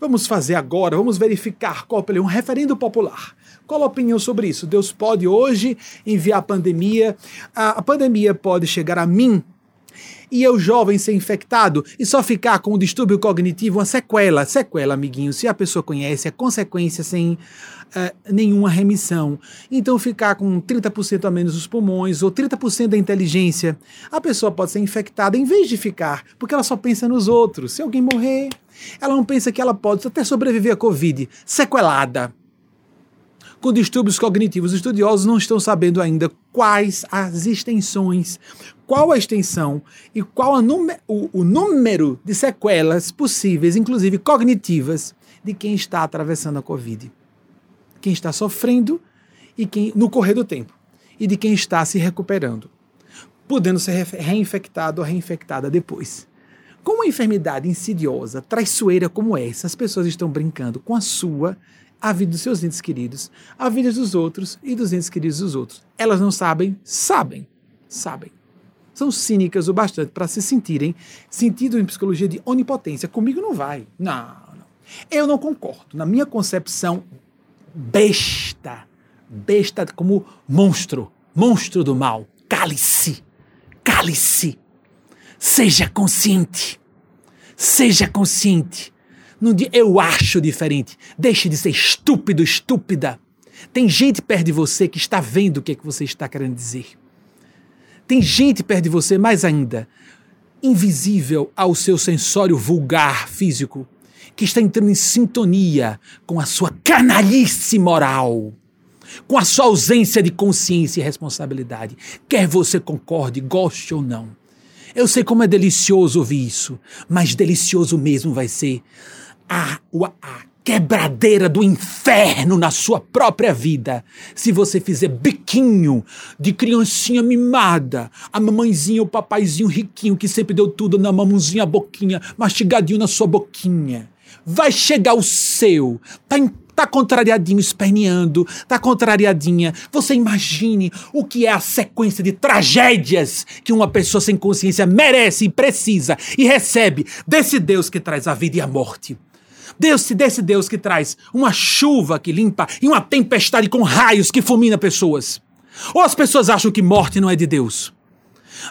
Vamos fazer agora, vamos verificar qual um referendo popular. Qual a opinião sobre isso? Deus pode hoje enviar a pandemia. A, a pandemia pode chegar a mim e eu, jovem, ser infectado e só ficar com um distúrbio cognitivo, uma sequela. Sequela, amiguinho, se a pessoa conhece, é consequência sem uh, nenhuma remissão. Então, ficar com 30% a menos dos pulmões ou 30% da inteligência, a pessoa pode ser infectada em vez de ficar, porque ela só pensa nos outros. Se alguém morrer, ela não pensa que ela pode até sobreviver à Covid, sequelada com distúrbios cognitivos. Os estudiosos não estão sabendo ainda quais as extensões, qual a extensão e qual o, o número de sequelas possíveis, inclusive cognitivas, de quem está atravessando a Covid. Quem está sofrendo e quem no correr do tempo. E de quem está se recuperando, podendo ser reinfectado ou reinfectada depois. Com uma enfermidade insidiosa, traiçoeira como essa, as pessoas estão brincando com a sua a vida dos seus entes queridos, a vida dos outros e dos entes queridos dos outros. Elas não sabem, sabem, sabem. São cínicas o bastante para se sentirem sentido em psicologia de onipotência. Comigo não vai. Não, não. Eu não concordo. Na minha concepção, besta, besta como monstro, monstro do mal. Cale-se, cale-se. Seja consciente. Seja consciente não diga, eu acho diferente. Deixe de ser estúpido, estúpida. Tem gente perto de você que está vendo o que, é que você está querendo dizer. Tem gente perto de você, mais ainda, invisível ao seu sensório vulgar físico, que está entrando em sintonia com a sua canalice moral, com a sua ausência de consciência e responsabilidade. Quer você concorde, goste ou não. Eu sei como é delicioso ouvir isso, mas delicioso mesmo vai ser a, a quebradeira do inferno na sua própria vida. Se você fizer biquinho de criancinha mimada, a mamãezinha, o papaizinho riquinho que sempre deu tudo na mamãozinha, a boquinha, mastigadinho na sua boquinha. Vai chegar o seu. Tá tá contrariadinho, esperneando, tá contrariadinha. Você imagine o que é a sequência de tragédias que uma pessoa sem consciência merece e precisa e recebe desse Deus que traz a vida e a morte. Deus, desse Deus que traz uma chuva que limpa e uma tempestade com raios que fulmina pessoas. Ou as pessoas acham que morte não é de Deus.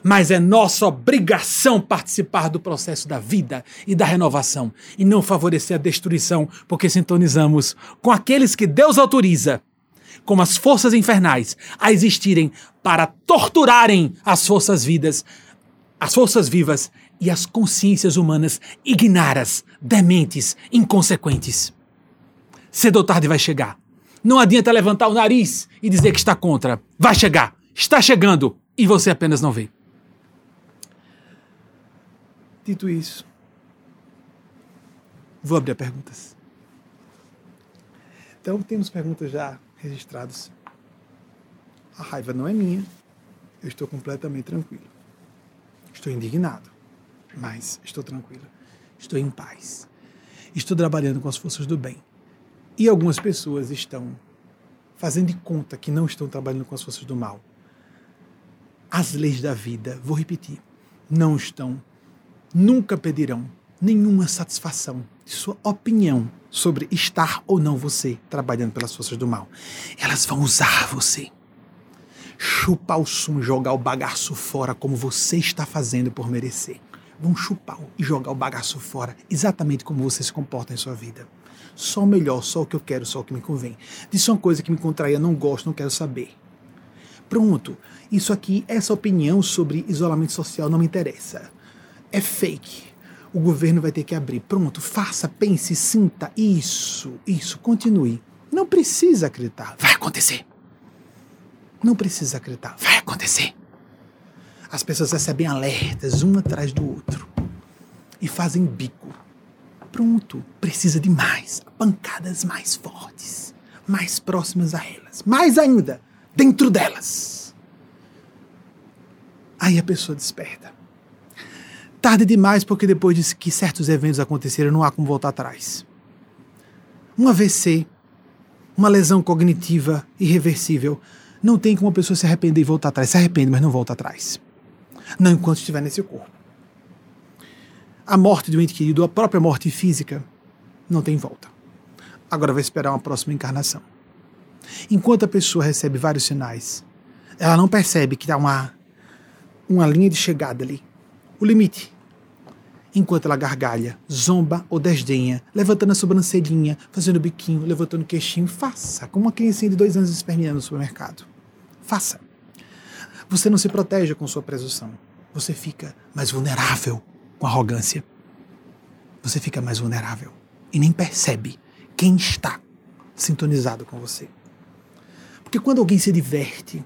Mas é nossa obrigação participar do processo da vida e da renovação e não favorecer a destruição, porque sintonizamos com aqueles que Deus autoriza, como as forças infernais, a existirem para torturarem as forças vidas, as forças vivas e as consciências humanas ignaras, dementes, inconsequentes. Cedo ou tarde vai chegar. Não adianta levantar o nariz e dizer que está contra. Vai chegar. Está chegando. E você apenas não vê. Dito isso, vou abrir perguntas. Então, temos perguntas já registradas. A raiva não é minha. Eu estou completamente tranquilo. Estou indignado, mas estou tranquilo. Estou em paz. Estou trabalhando com as forças do bem. E algumas pessoas estão fazendo de conta que não estão trabalhando com as forças do mal. As leis da vida, vou repetir, não estão, nunca pedirão nenhuma satisfação de sua opinião sobre estar ou não você trabalhando pelas forças do mal. Elas vão usar você. Chupar o sumo, jogar o bagaço fora como você está fazendo por merecer. Vão chupar e jogar o bagaço fora, exatamente como você se comporta em sua vida só o melhor, só o que eu quero, só o que me convém. Disso é uma coisa que me contraia, não gosto, não quero saber. Pronto, isso aqui, essa opinião sobre isolamento social não me interessa. É fake. O governo vai ter que abrir. Pronto, faça, pense, sinta. Isso, isso, continue. Não precisa acreditar. Vai acontecer. Não precisa acreditar. Vai acontecer. As pessoas recebem alertas um atrás do outro e fazem bico pronto, precisa de mais, pancadas mais fortes, mais próximas a elas, mais ainda, dentro delas. Aí a pessoa desperta. Tarde demais, porque depois de que certos eventos aconteceram, não há como voltar atrás. Um AVC, uma lesão cognitiva irreversível, não tem como a pessoa se arrepender e voltar atrás. Se arrepende, mas não volta atrás. Não enquanto estiver nesse corpo a morte um ente querido, a própria morte física, não tem volta. Agora vai esperar uma próxima encarnação. Enquanto a pessoa recebe vários sinais, ela não percebe que há uma, uma linha de chegada ali, o limite. Enquanto ela gargalha, zomba ou desdenha, levantando a sobrancelhinha, fazendo biquinho, levantando o queixinho, faça, como uma criancinha de dois anos esperneando no supermercado. Faça. Você não se protege com sua presunção. Você fica mais vulnerável com arrogância, você fica mais vulnerável e nem percebe quem está sintonizado com você. Porque quando alguém se diverte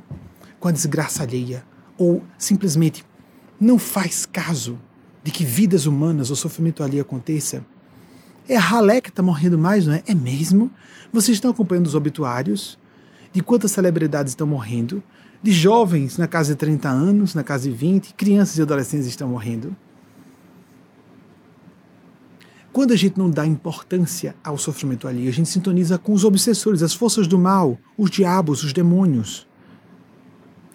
com a desgraça alheia ou simplesmente não faz caso de que vidas humanas ou sofrimento alheio aconteça, é a ralé que está morrendo mais, não é? É mesmo? Vocês estão acompanhando os obituários de quantas celebridades estão morrendo, de jovens na casa de 30 anos, na casa de 20, crianças e adolescentes estão morrendo. Quando a gente não dá importância ao sofrimento alheio, a gente sintoniza com os obsessores, as forças do mal, os diabos, os demônios.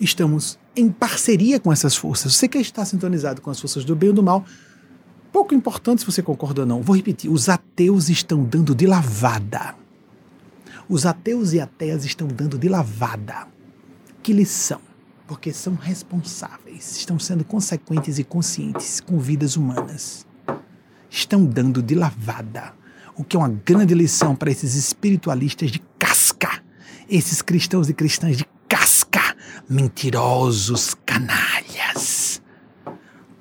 Estamos em parceria com essas forças. Você quer estar sintonizado com as forças do bem ou do mal, pouco importante se você concorda ou não. Vou repetir: os ateus estão dando de lavada. Os ateus e ateias estão dando de lavada. Que lição! Porque são responsáveis, estão sendo consequentes e conscientes com vidas humanas estão dando de lavada, o que é uma grande lição para esses espiritualistas de casca, esses cristãos e cristãs de casca, mentirosos, canalhas,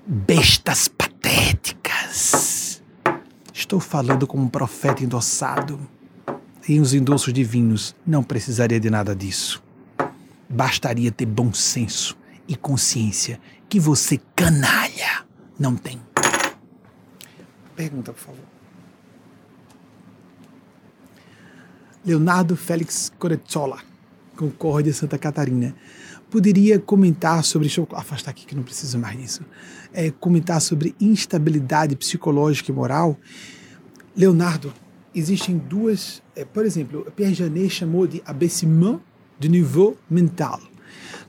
bestas patéticas. Estou falando como um profeta endossado. E os endossos divinos não precisaria de nada disso. Bastaria ter bom senso e consciência que você, canalha, não tem pergunta, por favor. Leonardo Félix Corezzola, Concórdia, Santa Catarina. Poderia comentar sobre. Deixa eu afastar aqui que não preciso mais disso. É, comentar sobre instabilidade psicológica e moral. Leonardo, existem duas. É, por exemplo, Pierre Janet chamou de abaissement de niveau mental.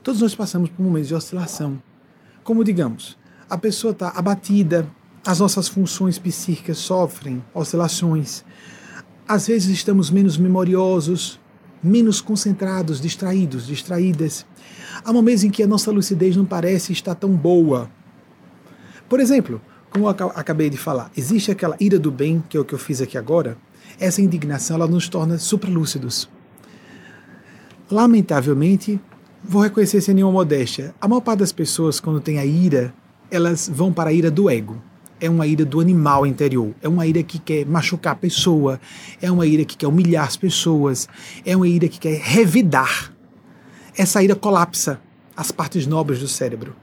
Todos nós passamos por momentos de oscilação. Como, digamos, a pessoa está abatida, as nossas funções psíquicas sofrem oscilações. Às vezes estamos menos memoriosos, menos concentrados, distraídos, distraídas. Há momentos em que a nossa lucidez não parece estar tão boa. Por exemplo, como eu acabei de falar, existe aquela ira do bem, que é o que eu fiz aqui agora. Essa indignação ela nos torna supralúcidos. Lamentavelmente, vou reconhecer sem nenhuma modéstia, a maior parte das pessoas, quando tem a ira elas vão para a ira do ego. É uma ira do animal interior. É uma ira que quer machucar a pessoa. É uma ira que quer humilhar as pessoas. É uma ira que quer revidar. Essa ira colapsa as partes nobres do cérebro.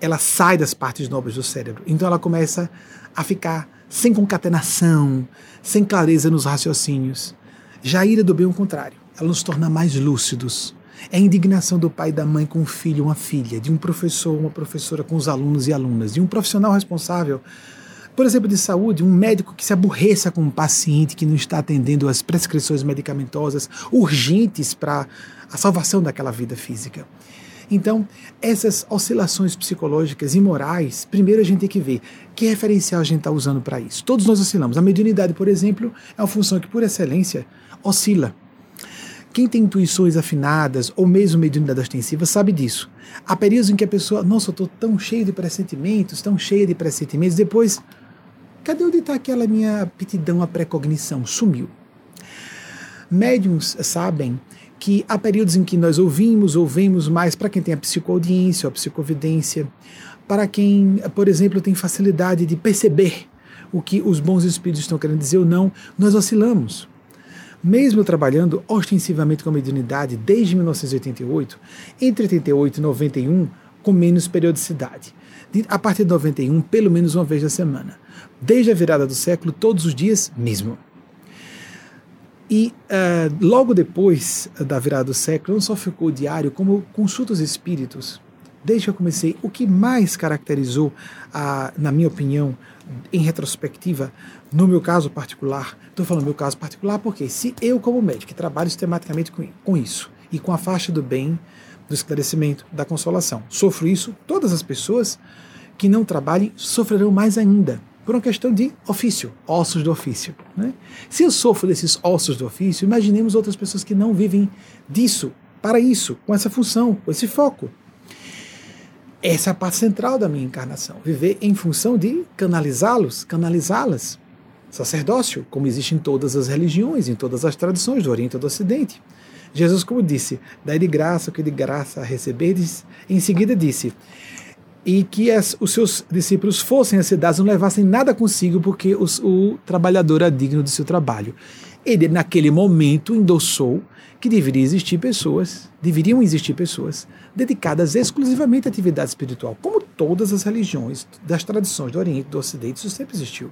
Ela sai das partes nobres do cérebro. Então ela começa a ficar sem concatenação, sem clareza nos raciocínios. Já a ira do bem o contrário. Ela nos torna mais lúcidos. É a indignação do pai e da mãe com o filho, uma filha, de um professor, uma professora com os alunos e alunas, de um profissional responsável, por exemplo, de saúde, um médico que se aborreça com um paciente que não está atendendo às prescrições medicamentosas urgentes para a salvação daquela vida física. Então, essas oscilações psicológicas e morais, primeiro a gente tem que ver que referencial a gente está usando para isso. Todos nós oscilamos. A mediunidade, por exemplo, é uma função que, por excelência, oscila. Quem tem intuições afinadas ou mesmo mediunidade ostensiva sabe disso. Há períodos em que a pessoa, nossa, eu estou tão cheio de pressentimentos, tão cheia de pressentimentos, depois, cadê onde está aquela minha aptidão à precognição? Sumiu. Médiums sabem que há períodos em que nós ouvimos, ouvemos mais para quem tem a psicoaudiência ou a psicovidência, para quem, por exemplo, tem facilidade de perceber o que os bons espíritos estão querendo dizer ou não, nós oscilamos. Mesmo trabalhando ostensivamente com a mediunidade desde 1988, entre 88 e 91, com menos periodicidade. A partir de 91, pelo menos uma vez na semana. Desde a virada do século, todos os dias mesmo. E uh, logo depois da virada do século, não só ficou diário, como consulta os espíritos. Desde que eu comecei, o que mais caracterizou, a, na minha opinião, em retrospectiva, no meu caso particular, estou falando meu caso particular porque se eu, como médico, que trabalho sistematicamente com, com isso e com a faixa do bem, do esclarecimento, da consolação, sofro isso, todas as pessoas que não trabalhem sofrerão mais ainda por uma questão de ofício, ossos do ofício. Né? Se eu sofro desses ossos do ofício, imaginemos outras pessoas que não vivem disso, para isso, com essa função, com esse foco. Essa é a parte central da minha encarnação, viver em função de canalizá-los, canalizá-las. Sacerdócio, como existe em todas as religiões, em todas as tradições do Oriente e do Ocidente. Jesus, como disse, dai de graça o que de graça recebedes, em seguida disse, e que as, os seus discípulos fossem às cidades, não levassem nada consigo, porque os, o trabalhador é digno do seu trabalho. Ele, naquele momento, endossou que deveria existir pessoas, deveriam existir pessoas dedicadas exclusivamente à atividade espiritual, como todas as religiões das tradições do Oriente do Ocidente, isso sempre existiu.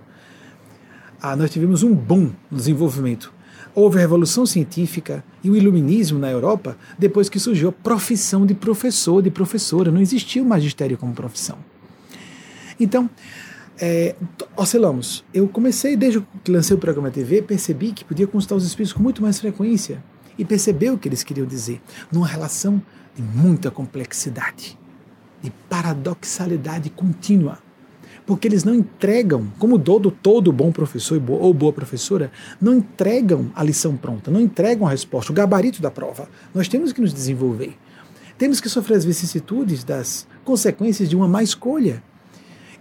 Ah, nós tivemos um boom no desenvolvimento Houve a revolução científica e o iluminismo na Europa depois que surgiu a profissão de professor, de professora. Não existia o magistério como profissão. Então, é, oscilamos. Eu comecei, desde que lancei o programa TV, percebi que podia consultar os espíritos com muito mais frequência e perceber o que eles queriam dizer, numa relação de muita complexidade, de paradoxalidade contínua porque eles não entregam, como todo, todo bom professor ou boa professora, não entregam a lição pronta, não entregam a resposta, o gabarito da prova. Nós temos que nos desenvolver. Temos que sofrer as vicissitudes das consequências de uma má escolha.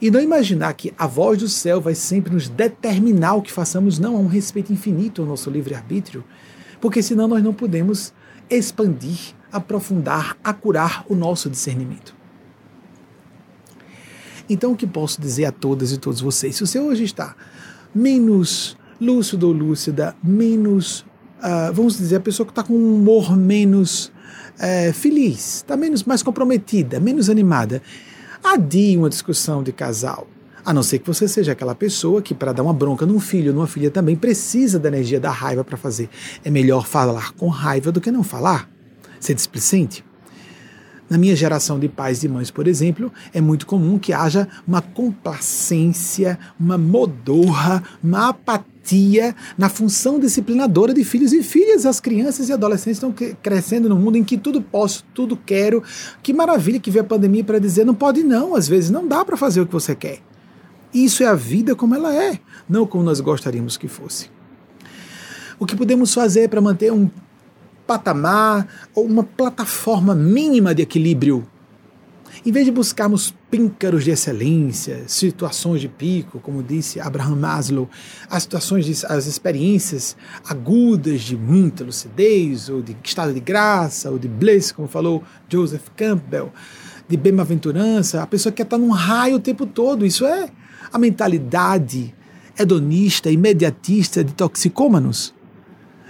E não imaginar que a voz do céu vai sempre nos determinar o que façamos, não, há um respeito infinito ao nosso livre-arbítrio, porque senão nós não podemos expandir, aprofundar, acurar o nosso discernimento. Então, o que posso dizer a todas e todos vocês? Se você hoje está menos lúcido ou lúcida, menos, uh, vamos dizer, a pessoa que está com um humor menos uh, feliz, está menos mais comprometida, menos animada, adie uma discussão de casal. A não ser que você seja aquela pessoa que, para dar uma bronca num filho, numa filha também, precisa da energia da raiva para fazer. É melhor falar com raiva do que não falar. Ser displicente. Na minha geração de pais e mães, por exemplo, é muito comum que haja uma complacência, uma modorra, uma apatia na função disciplinadora de filhos e filhas. As crianças e adolescentes estão crescendo num mundo em que tudo posso, tudo quero. Que maravilha que veio a pandemia para dizer não pode não, às vezes não dá para fazer o que você quer. Isso é a vida como ela é, não como nós gostaríamos que fosse. O que podemos fazer para manter um patamar ou uma plataforma mínima de equilíbrio. Em vez de buscarmos píncaros de excelência, situações de pico, como disse Abraham Maslow, as situações, de, as experiências agudas de muita lucidez, ou de estado de graça, ou de bliss, como falou Joseph Campbell, de bem-aventurança, a pessoa quer estar num raio o tempo todo. Isso é a mentalidade hedonista, imediatista de toxicômanos,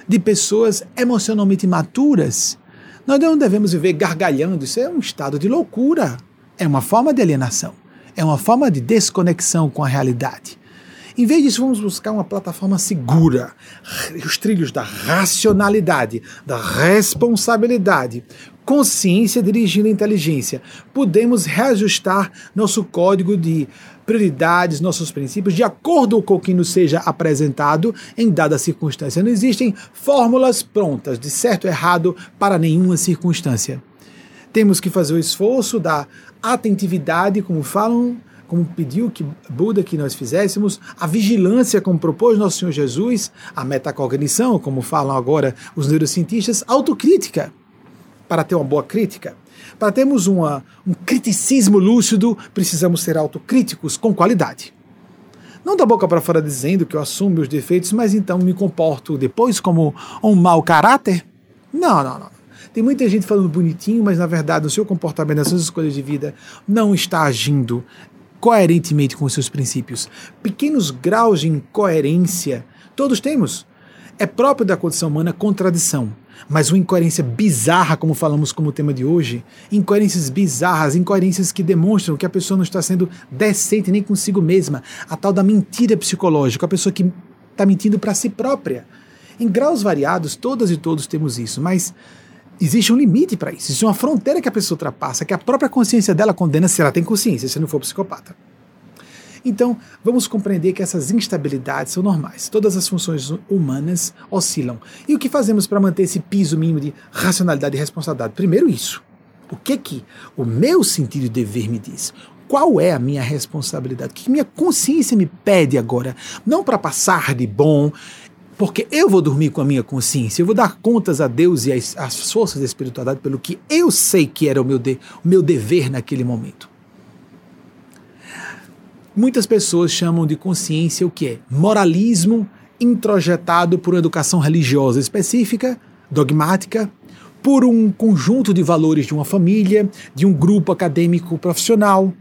de pessoas emocionalmente maturas. Nós não devemos viver gargalhando, isso é um estado de loucura, é uma forma de alienação, é uma forma de desconexão com a realidade. Em vez disso, vamos buscar uma plataforma segura, os trilhos da racionalidade, da responsabilidade, consciência dirigindo a inteligência. Podemos reajustar nosso código de prioridades, nossos princípios, de acordo com o que nos seja apresentado em dada circunstância. Não existem fórmulas prontas de certo ou errado para nenhuma circunstância. Temos que fazer o esforço da atentividade, como falam como pediu que Buda que nós fizéssemos, a vigilância, como propôs nosso Senhor Jesus, a metacognição, como falam agora os neurocientistas, autocrítica, para ter uma boa crítica. Para termos uma, um criticismo lúcido, precisamos ser autocríticos com qualidade. Não da boca para fora dizendo que eu assumo meus defeitos, mas então me comporto depois como um mau caráter? Não, não, não. Tem muita gente falando bonitinho, mas na verdade o seu comportamento, as suas escolhas de vida não está agindo coerentemente com os seus princípios. Pequenos graus de incoerência todos temos. É próprio da condição humana contradição, mas uma incoerência bizarra, como falamos como tema de hoje, incoerências bizarras, incoerências que demonstram que a pessoa não está sendo decente nem consigo mesma, a tal da mentira psicológica, a pessoa que está mentindo para si própria. Em graus variados, todas e todos temos isso, mas existe um limite para isso. Existe uma fronteira que a pessoa ultrapassa, que a própria consciência dela condena se ela tem consciência, se não for psicopata. Então, vamos compreender que essas instabilidades são normais. Todas as funções humanas oscilam. E o que fazemos para manter esse piso mínimo de racionalidade e responsabilidade? Primeiro, isso. O que que o meu sentido de dever me diz? Qual é a minha responsabilidade? O que minha consciência me pede agora? Não para passar de bom, porque eu vou dormir com a minha consciência, eu vou dar contas a Deus e às, forças da espiritualidade pelo que eu sei que era o meu, de, o meu dever naquele momento. Muitas pessoas chamam de consciência o que é? Moralismo introjetado por uma educação religiosa específica, dogmática, por um conjunto de valores de uma família, de um grupo acadêmico profissional,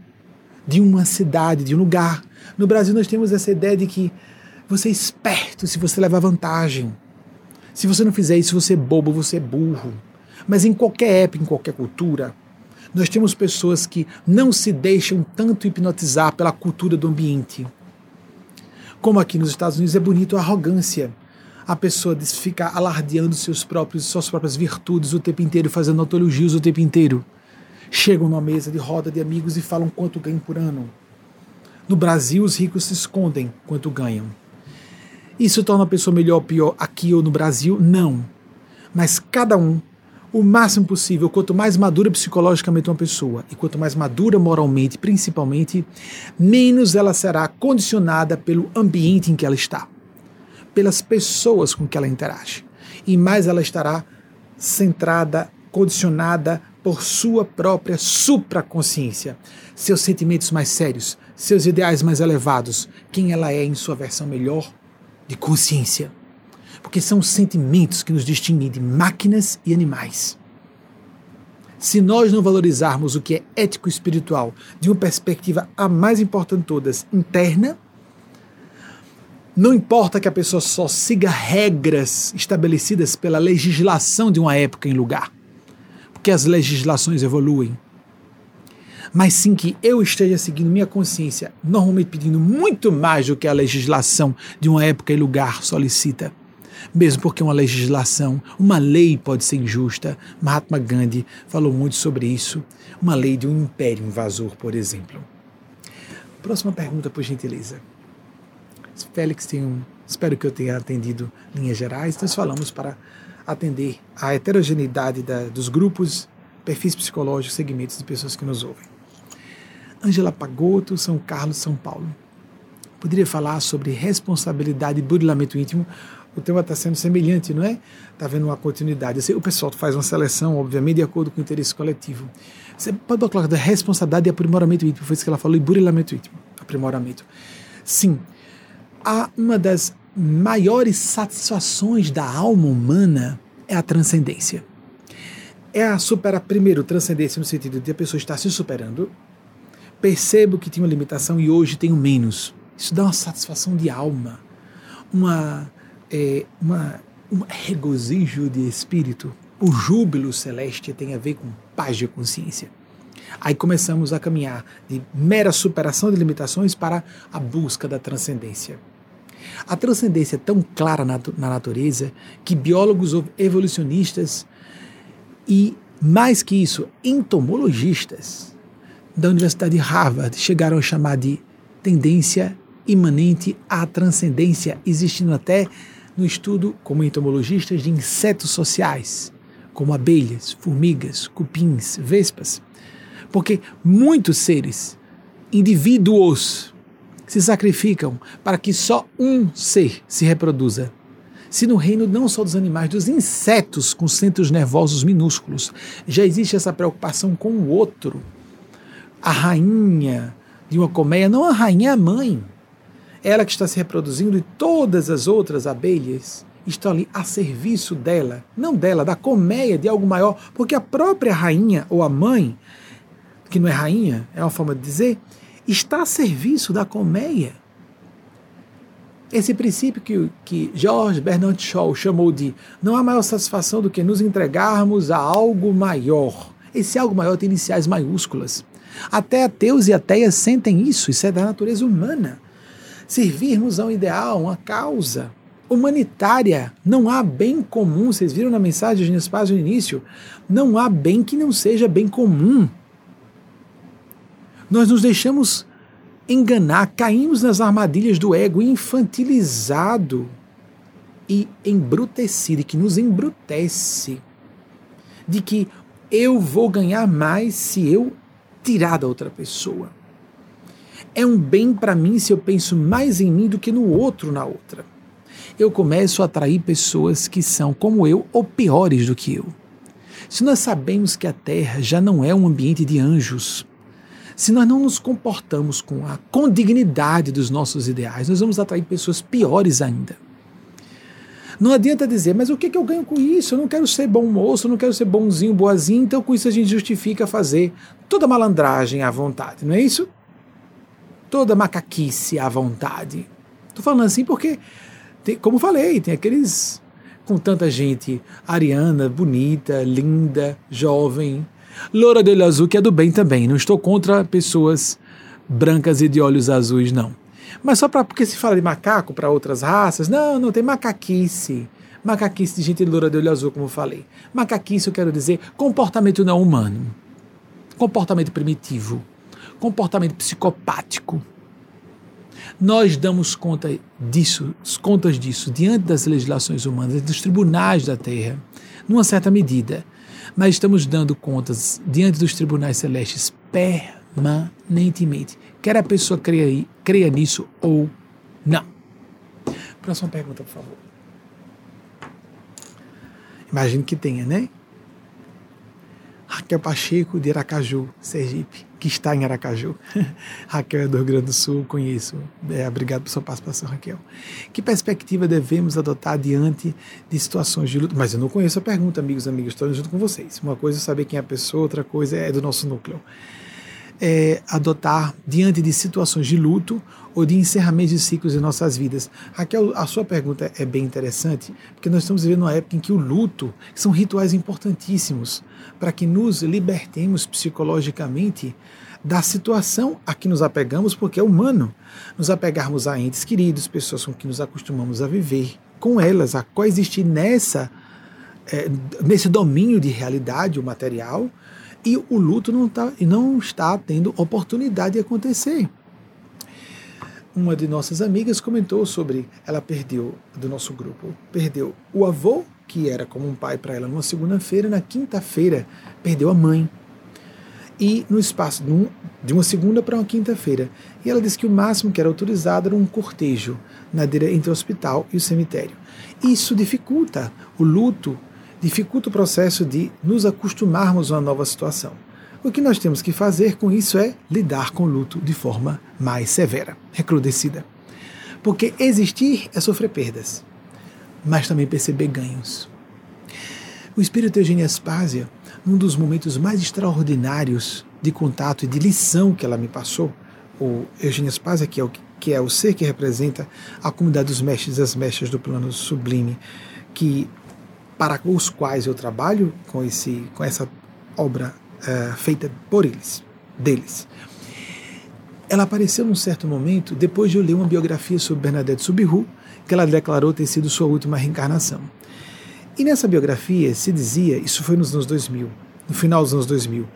de uma cidade, de um lugar. No Brasil nós temos essa ideia de que você é esperto se você levar vantagem. Se você não fizer isso, você é bobo, você é burro. Mas em qualquer época, em qualquer cultura, nós temos pessoas que não se deixam tanto hipnotizar pela cultura do ambiente. Como aqui nos Estados Unidos é bonito a arrogância. A pessoa fica alardeando seus próprios, suas próprias virtudes o tempo inteiro, fazendo autoelogios o tempo inteiro. Chegam numa mesa de roda de amigos e falam quanto ganham por ano. No Brasil, os ricos se escondem quanto ganham. Isso torna a pessoa melhor ou pior aqui ou no Brasil? Não. Mas cada um, o máximo possível, quanto mais madura psicologicamente uma pessoa e quanto mais madura moralmente, principalmente, menos ela será condicionada pelo ambiente em que ela está, pelas pessoas com que ela interage. E mais ela estará centrada, condicionada por sua própria supraconsciência, seus sentimentos mais sérios, seus ideais mais elevados, quem ela é em sua versão melhor de consciência. Porque são os sentimentos que nos distinguem de máquinas e animais. Se nós não valorizarmos o que é ético e espiritual de uma perspectiva a mais importante de todas, interna, não importa que a pessoa só siga regras estabelecidas pela legislação de uma época em lugar, porque as legislações evoluem mas sim que eu esteja seguindo minha consciência, normalmente pedindo muito mais do que a legislação de uma época e lugar solicita. Mesmo porque uma legislação, uma lei pode ser injusta. Mahatma Gandhi falou muito sobre isso. Uma lei de um império invasor, por exemplo. Próxima pergunta, por gentileza. Félix tem um. Espero que eu tenha atendido linhas gerais. Nós falamos para atender a heterogeneidade da, dos grupos, perfis psicológicos, segmentos de pessoas que nos ouvem. Ângela Pagotto, São Carlos, São Paulo. Poderia falar sobre responsabilidade e burilamento íntimo. O tema está sendo semelhante, não é? Está havendo uma continuidade. O pessoal faz uma seleção, obviamente, de acordo com o interesse coletivo. Você pode colocar da responsabilidade e aprimoramento íntimo. Foi isso que ela falou, e burilamento íntimo. Aprimoramento. Sim, há uma das maiores satisfações da alma humana é a transcendência. é a superar, primeiro, transcendência no sentido de a pessoa estar se superando. Percebo que tinha uma limitação e hoje tenho menos. Isso dá uma satisfação de alma, uma, é, uma, um regozijo de espírito. O júbilo celeste tem a ver com paz de consciência. Aí começamos a caminhar de mera superação de limitações para a busca da transcendência. A transcendência é tão clara na, na natureza que biólogos evolucionistas e, mais que isso, entomologistas da Universidade de Harvard chegaram a chamar de tendência imanente à transcendência, existindo até no estudo, como entomologistas, de insetos sociais, como abelhas, formigas, cupins, vespas. Porque muitos seres, indivíduos, se sacrificam para que só um ser se reproduza. Se no reino não só dos animais, dos insetos com centros nervosos minúsculos, já existe essa preocupação com o outro. A rainha de uma colmeia, não a rainha, a mãe. Ela que está se reproduzindo e todas as outras abelhas estão ali a serviço dela, não dela, da colmeia, de algo maior, porque a própria rainha ou a mãe que não é rainha, é uma forma de dizer, está a serviço da colmeia. Esse princípio que, que George Bernard Shaw chamou de não há maior satisfação do que nos entregarmos a algo maior. Esse algo maior tem iniciais maiúsculas. Até ateus e ateias sentem isso, isso é da natureza humana. Servirmos a um ideal, uma causa humanitária. Não há bem comum, vocês viram na mensagem de Espaço no início, não há bem que não seja bem comum. Nós nos deixamos enganar, caímos nas armadilhas do ego infantilizado e embrutecido, que nos embrutece, de que eu vou ganhar mais se eu tirar da outra pessoa. É um bem para mim se eu penso mais em mim do que no outro, na outra. Eu começo a atrair pessoas que são como eu ou piores do que eu. Se nós sabemos que a Terra já não é um ambiente de anjos, se nós não nos comportamos com a condignidade dos nossos ideais, nós vamos atrair pessoas piores ainda. Não adianta dizer, mas o que, que eu ganho com isso? Eu não quero ser bom moço, eu não quero ser bonzinho, boazinho, então com isso a gente justifica fazer toda malandragem à vontade, não é isso? Toda macaquice à vontade. Estou falando assim porque, tem, como falei, tem aqueles com tanta gente ariana, bonita, linda, jovem, Loura de olho azul, que é do bem também. Não estou contra pessoas brancas e de olhos azuis, não. Mas só para porque se fala de macaco para outras raças, não, não tem macaquice. Macaquice de gente loura de olho azul, como falei. Macaquice, eu quero dizer, comportamento não humano. Comportamento primitivo. Comportamento psicopático. Nós damos conta disso, contas disso diante das legislações humanas, dos tribunais da Terra, numa certa medida mas estamos dando contas diante dos tribunais celestes permanentemente. Quer a pessoa creia, creia nisso ou não. Próxima pergunta, por favor. Imagino que tenha, né? Raquel Pacheco, de Aracaju, Sergipe que está em Aracaju. [LAUGHS] Raquel é do Rio Grande do Sul, conheço. É, obrigado por sua participação, Raquel. Que perspectiva devemos adotar diante de situações de luto? Mas eu não conheço a pergunta, amigos amigos, estou junto com vocês. Uma coisa é saber quem é a pessoa, outra coisa é do nosso núcleo. É, adotar diante de situações de luto ou de encerramento de ciclos em nossas vidas. Raquel, a sua pergunta é bem interessante, porque nós estamos vivendo uma época em que o luto são rituais importantíssimos para que nos libertemos psicologicamente da situação a que nos apegamos, porque é humano nos apegarmos a entes queridos, pessoas com que nos acostumamos a viver, com elas, a coexistir nessa, é, nesse domínio de realidade, o material, e o luto não, tá, não está tendo oportunidade de acontecer. Uma de nossas amigas comentou sobre ela perdeu do nosso grupo, perdeu o avô que era como um pai para ela numa segunda-feira, na quinta-feira perdeu a mãe e no espaço de uma segunda para uma quinta-feira. E ela disse que o máximo que era autorizado era um cortejo na entre o hospital e o cemitério. Isso dificulta o luto, dificulta o processo de nos acostumarmos a uma nova situação. O que nós temos que fazer com isso é lidar com o luto de forma mais severa, recrudescida. Porque existir é sofrer perdas, mas também perceber ganhos. O espírito Eugênio Aspásia num dos momentos mais extraordinários de contato e de lição que ela me passou, o Eugênio Spazia, que é o que é o ser que representa a comunidade dos mestres e das mestras do plano sublime, que para os quais eu trabalho com esse com essa obra uh, feita por eles, deles. Ela apareceu num certo momento depois de eu ler uma biografia sobre Bernadette Subiru, que ela declarou ter sido sua última reencarnação. E nessa biografia se dizia, isso foi nos anos 2000, no final dos anos 2000,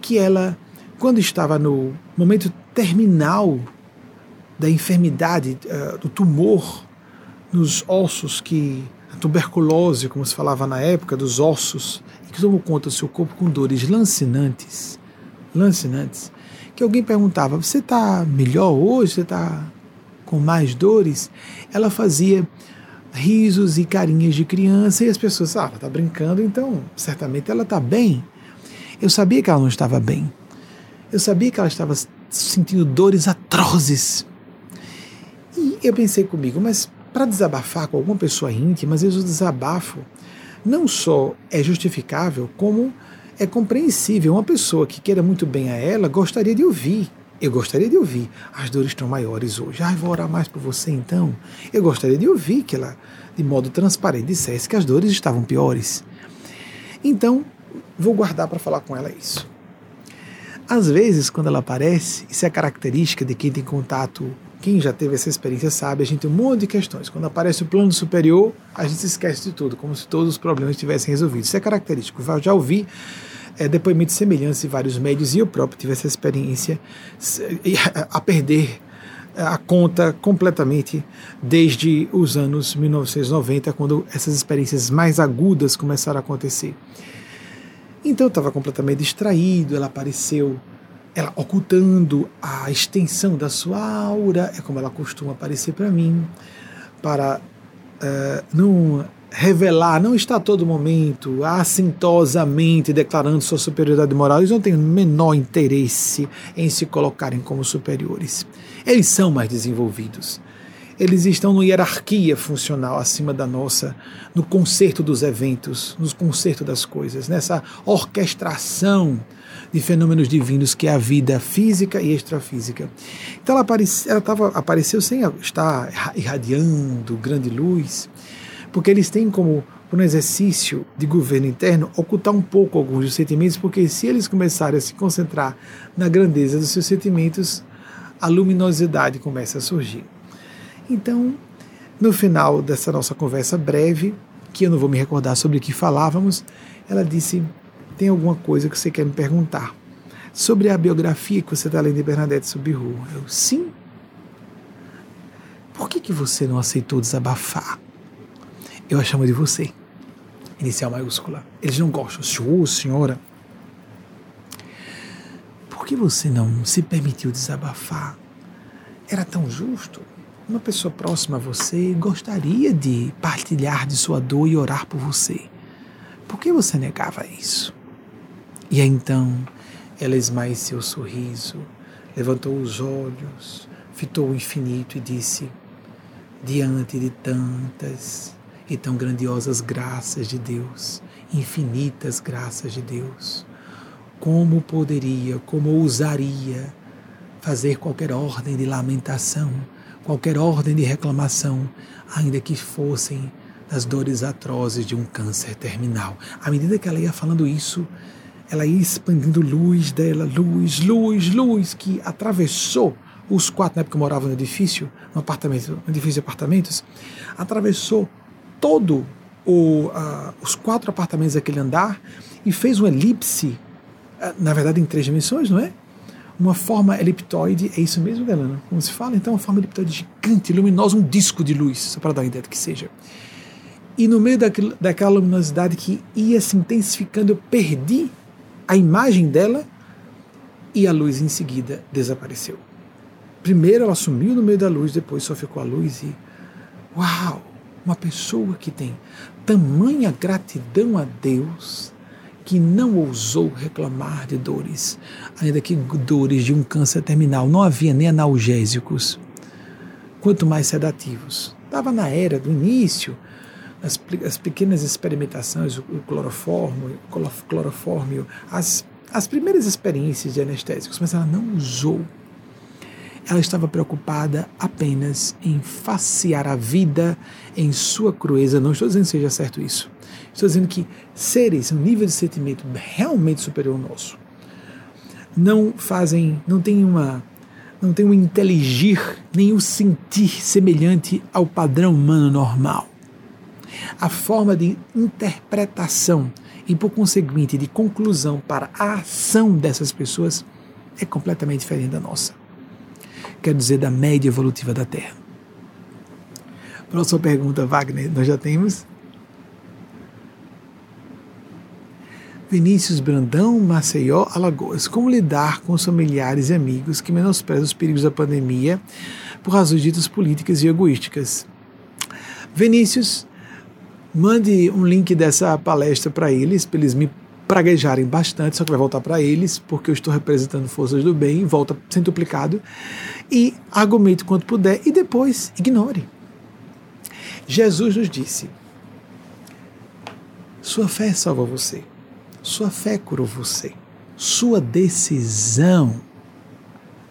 que ela, quando estava no momento terminal da enfermidade, uh, do tumor nos ossos, que a tuberculose, como se falava na época, dos ossos, que tomou conta do seu corpo com dores lancinantes, lancinantes, que alguém perguntava: Você está melhor hoje? Você está com mais dores? Ela fazia risos e carinhas de criança e as pessoas, ah, ela está brincando, então certamente ela está bem. Eu sabia que ela não estava bem. Eu sabia que ela estava sentindo dores atrozes. E eu pensei comigo, mas para desabafar com alguma pessoa íntima, às vezes o desabafo não só é justificável, como é compreensível. Uma pessoa que queira muito bem a ela gostaria de ouvir. Eu gostaria de ouvir. As dores estão maiores hoje. Ah, vou orar mais por você então. Eu gostaria de ouvir que ela, de modo transparente, dissesse que as dores estavam piores. Então, vou guardar para falar com ela isso. Às vezes, quando ela aparece, isso é característica de quem tem contato, quem já teve essa experiência sabe, a gente tem um monte de questões. Quando aparece o plano superior, a gente se esquece de tudo, como se todos os problemas tivessem resolvido. Isso é característico. Eu já ouvi é, depoimentos semelhantes de vários médios e eu próprio tive essa experiência a perder a conta completamente desde os anos 1990, quando essas experiências mais agudas começaram a acontecer. Então eu estava completamente distraído, ela apareceu, ela ocultando a extensão da sua aura, é como ela costuma aparecer para mim, para uh, não revelar, não está a todo momento assintosamente declarando sua superioridade moral, eles não têm o menor interesse em se colocarem como superiores. Eles são mais desenvolvidos. Eles estão numa hierarquia funcional acima da nossa, no concerto dos eventos, no concerto das coisas, nessa orquestração de fenômenos divinos que é a vida física e extrafísica. Então ela, aparece, ela tava, apareceu sem estar irradiando grande luz, porque eles têm como um exercício de governo interno ocultar um pouco alguns dos sentimentos, porque se eles começarem a se concentrar na grandeza dos seus sentimentos, a luminosidade começa a surgir. Então, no final dessa nossa conversa breve, que eu não vou me recordar sobre o que falávamos, ela disse: Tem alguma coisa que você quer me perguntar? Sobre a biografia que você está lendo de Bernadette Subiru. Eu, sim. Por que, que você não aceitou desabafar? eu a chamo de você. Inicial maiúscula. Eles não gostam. Senhor, senhora. Por que você não se permitiu desabafar? Era tão justo. Uma pessoa próxima a você gostaria de partilhar de sua dor e orar por você. Por que você negava isso? E então ela esmaeceu o sorriso, levantou os olhos, fitou o infinito e disse: Diante de tantas e tão grandiosas graças de Deus, infinitas graças de Deus. Como poderia, como ousaria fazer qualquer ordem de lamentação, qualquer ordem de reclamação, ainda que fossem das dores atrozes de um câncer terminal. À medida que ela ia falando isso, ela ia expandindo luz dela, luz, luz, luz, que atravessou os quatro, na época eu morava no edifício, no apartamento, no edifício de apartamentos, atravessou todo o, uh, os quatro apartamentos daquele andar e fez uma elipse, uh, na verdade em três dimensões, não é? Uma forma eliptoide, é isso mesmo, Galana? Como se fala? Então, uma forma eliptoide gigante, luminosa, um disco de luz, só para dar uma ideia do que seja. E no meio daquilo, daquela luminosidade que ia se intensificando, eu perdi a imagem dela e a luz em seguida desapareceu. Primeiro ela sumiu no meio da luz, depois só ficou a luz e. Uau! Uma pessoa que tem tamanha gratidão a Deus que não ousou reclamar de dores, ainda que dores de um câncer terminal. Não havia nem analgésicos, quanto mais sedativos. Estava na era do início, as, as pequenas experimentações, o, cloroformo, cloroformio, as, as primeiras experiências de anestésicos, mas ela não usou. Ela estava preocupada apenas em facear a vida em sua crueza. Não estou dizendo que seja certo isso. Estou dizendo que seres, um nível de sentimento realmente superior ao nosso, não fazem, não tem uma não tem um inteligir, nem um sentir semelhante ao padrão humano normal. A forma de interpretação e, por conseguinte, de conclusão para a ação dessas pessoas é completamente diferente da nossa. Quero dizer, da média evolutiva da Terra. Próxima pergunta, Wagner, nós já temos. Vinícius Brandão, Maceió, Alagoas. Como lidar com os familiares e amigos que menosprezam os perigos da pandemia por razões ditas políticas e egoísticas? Vinícius, mande um link dessa palestra para eles, para eles me praguejarem bastante, só que vai voltar para eles, porque eu estou representando forças do bem, volta centuplicado, e argumente quanto puder e depois ignore. Jesus nos disse: Sua fé salva você. Sua fé curou você. Sua decisão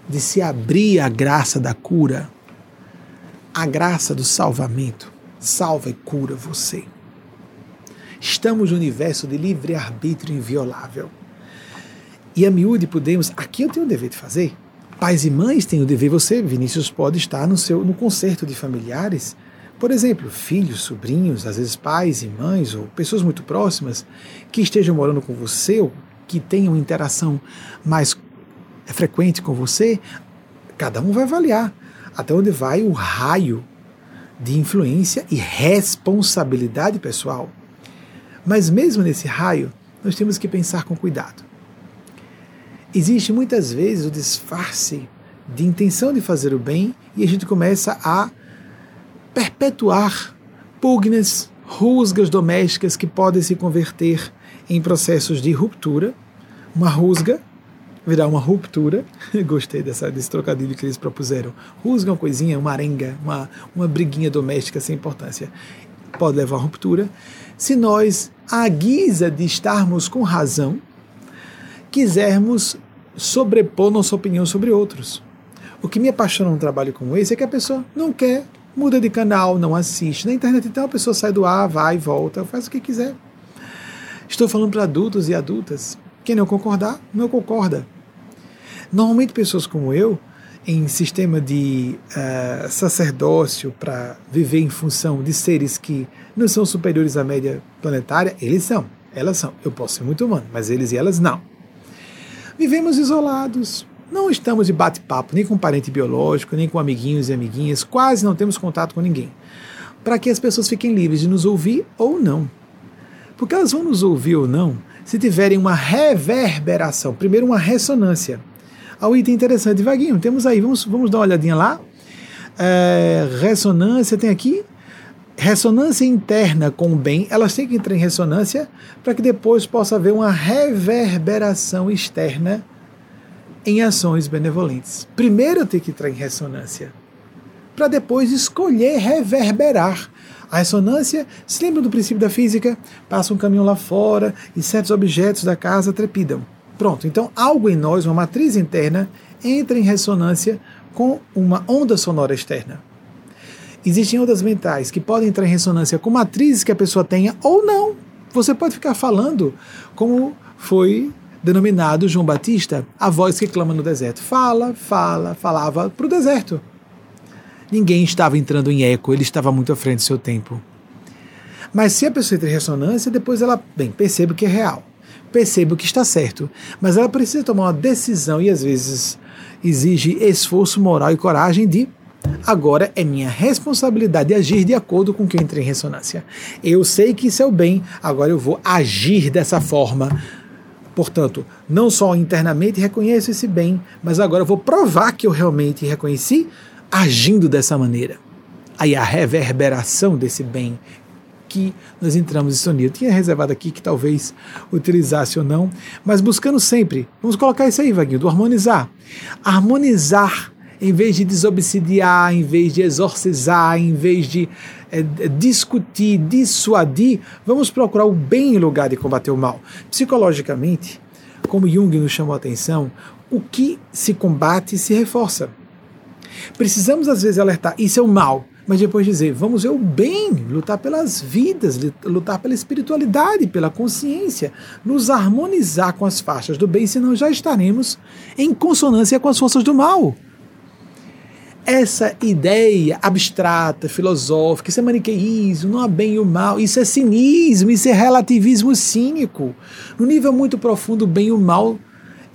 de se abrir à graça da cura, à graça do salvamento, salva e cura você. Estamos no universo de livre-arbítrio inviolável. E a miúde podemos, aqui eu tenho o dever de fazer. Pais e mães têm o dever, você, Vinícius, pode estar no seu no concerto de familiares por exemplo, filhos, sobrinhos, às vezes pais e mães ou pessoas muito próximas que estejam morando com você ou que tenham interação mais frequente com você, cada um vai avaliar até onde vai o raio de influência e responsabilidade pessoal. Mas mesmo nesse raio, nós temos que pensar com cuidado. Existe muitas vezes o disfarce de intenção de fazer o bem e a gente começa a perpetuar pugnas, rusgas domésticas que podem se converter em processos de ruptura. Uma rusga virar uma ruptura. [LAUGHS] Gostei dessa, desse trocadilho que eles propuseram. Rusga uma coisinha, uma arenga, uma, uma briguinha doméstica sem importância. Pode levar a ruptura. Se nós, à guisa de estarmos com razão, quisermos sobrepor nossa opinião sobre outros. O que me apaixona num trabalho como esse é que a pessoa não quer muda de canal, não assiste. Na internet, então, a pessoa sai do ar, vai, volta, faz o que quiser. Estou falando para adultos e adultas. Quem não concordar, não concorda. Normalmente, pessoas como eu, em sistema de uh, sacerdócio para viver em função de seres que não são superiores à média planetária, eles são, elas são. Eu posso ser muito humano, mas eles e elas não. Vivemos isolados, não estamos de bate-papo nem com parente biológico, nem com amiguinhos e amiguinhas, quase não temos contato com ninguém. Para que as pessoas fiquem livres de nos ouvir ou não. Porque elas vão nos ouvir ou não se tiverem uma reverberação, primeiro uma ressonância. Ao item interessante, Vaguinho, temos aí, vamos, vamos dar uma olhadinha lá. É, ressonância, tem aqui ressonância interna com o bem, elas têm que entrar em ressonância para que depois possa haver uma reverberação externa em ações benevolentes. Primeiro tenho que entrar em ressonância, para depois escolher reverberar. A ressonância, se lembra do princípio da física? Passa um caminhão lá fora e certos objetos da casa trepidam. Pronto, então algo em nós, uma matriz interna, entra em ressonância com uma onda sonora externa. Existem ondas mentais que podem entrar em ressonância com matrizes que a pessoa tenha ou não. Você pode ficar falando como foi denominado João Batista, a voz que clama no deserto. Fala, fala, falava para o deserto. Ninguém estava entrando em eco, ele estava muito à frente do seu tempo. Mas se a pessoa entra em ressonância, depois ela, bem, percebe que é real, percebe que está certo, mas ela precisa tomar uma decisão e às vezes exige esforço moral e coragem de Agora é minha responsabilidade agir de acordo com o que eu entrei em ressonância. Eu sei que isso é o bem, agora eu vou agir dessa forma Portanto, não só internamente reconheço esse bem, mas agora vou provar que eu realmente reconheci agindo dessa maneira. Aí a reverberação desse bem que nós entramos em sonia. Eu tinha reservado aqui que talvez utilizasse ou não, mas buscando sempre. Vamos colocar isso aí, Vaguinho, do harmonizar. Harmonizar em vez de desobsidiar, em vez de exorcizar, em vez de é, discutir, dissuadir, vamos procurar o bem em lugar de combater o mal. Psicologicamente, como Jung nos chamou a atenção, o que se combate se reforça. Precisamos às vezes alertar, isso é o mal, mas depois dizer, vamos ver o bem, lutar pelas vidas, lutar pela espiritualidade, pela consciência, nos harmonizar com as faixas do bem, senão já estaremos em consonância com as forças do mal. Essa ideia abstrata, filosófica, isso é maniqueísmo, não há bem e o mal, isso é cinismo, isso é relativismo cínico. No nível muito profundo, o bem e o mal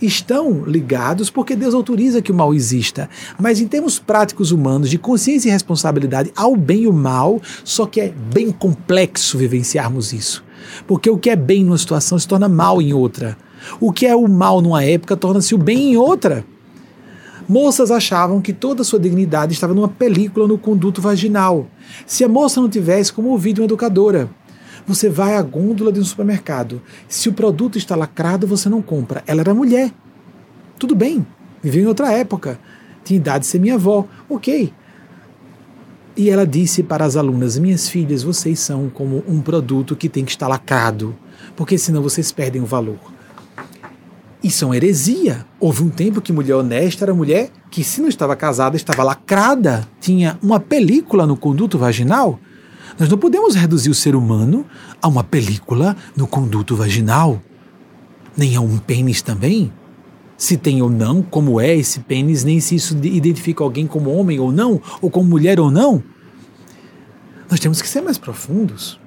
estão ligados porque Deus autoriza que o mal exista. Mas em termos práticos humanos, de consciência e responsabilidade, há o bem e o mal, só que é bem complexo vivenciarmos isso. Porque o que é bem numa situação se torna mal em outra. O que é o mal numa época torna-se o bem em outra. Moças achavam que toda a sua dignidade estava numa película no conduto vaginal. Se a moça não tivesse como ouvido uma educadora, você vai à gôndola de um supermercado. Se o produto está lacrado, você não compra. Ela era mulher. Tudo bem, viveu em outra época. Tinha idade de ser minha avó. Ok. E ela disse para as alunas: Minhas filhas, vocês são como um produto que tem que estar lacrado, porque senão vocês perdem o valor. Isso é uma heresia. Houve um tempo que mulher honesta era mulher que, se não estava casada, estava lacrada, tinha uma película no conduto vaginal. Nós não podemos reduzir o ser humano a uma película no conduto vaginal, nem a um pênis também. Se tem ou não, como é esse pênis, nem se isso identifica alguém como homem ou não, ou como mulher ou não. Nós temos que ser mais profundos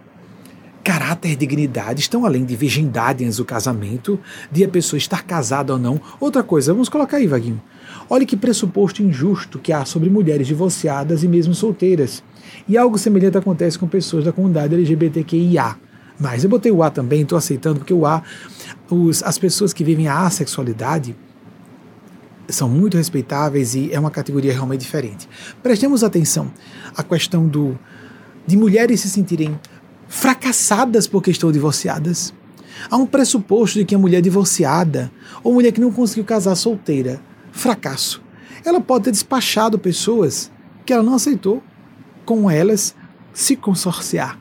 caráter e dignidade estão além de virgindade antes do casamento, de a pessoa estar casada ou não. Outra coisa, vamos colocar aí, Vaguinho. Olha que pressuposto injusto que há sobre mulheres divorciadas e mesmo solteiras. E algo semelhante acontece com pessoas da comunidade LGBTQIA. Mas eu botei o A também, estou aceitando, porque o A, os, as pessoas que vivem a assexualidade são muito respeitáveis e é uma categoria realmente diferente. Prestemos atenção à questão do de mulheres se sentirem fracassadas porque estão divorciadas. Há um pressuposto de que a mulher divorciada ou mulher que não conseguiu casar solteira, fracasso. Ela pode ter despachado pessoas que ela não aceitou com elas se consorciar.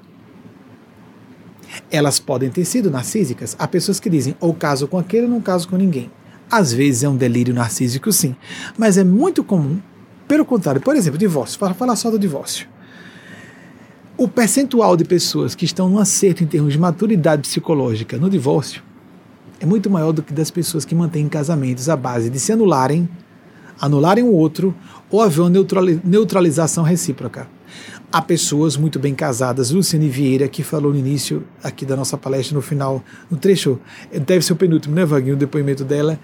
Elas podem ter sido narcísicas. Há pessoas que dizem ou caso com aquele ou não caso com ninguém. Às vezes é um delírio narcísico, sim, mas é muito comum. Pelo contrário, por exemplo, divórcio. Fala, fala só do divórcio o percentual de pessoas que estão no acerto em termos de maturidade psicológica no divórcio é muito maior do que das pessoas que mantêm casamentos à base de se anularem, anularem o outro ou haver uma neutralização recíproca. Há pessoas muito bem casadas, Luciane Vieira, que falou no início aqui da nossa palestra, no final, no trecho, deve ser o penúltimo, né, Vaguinho, o depoimento dela.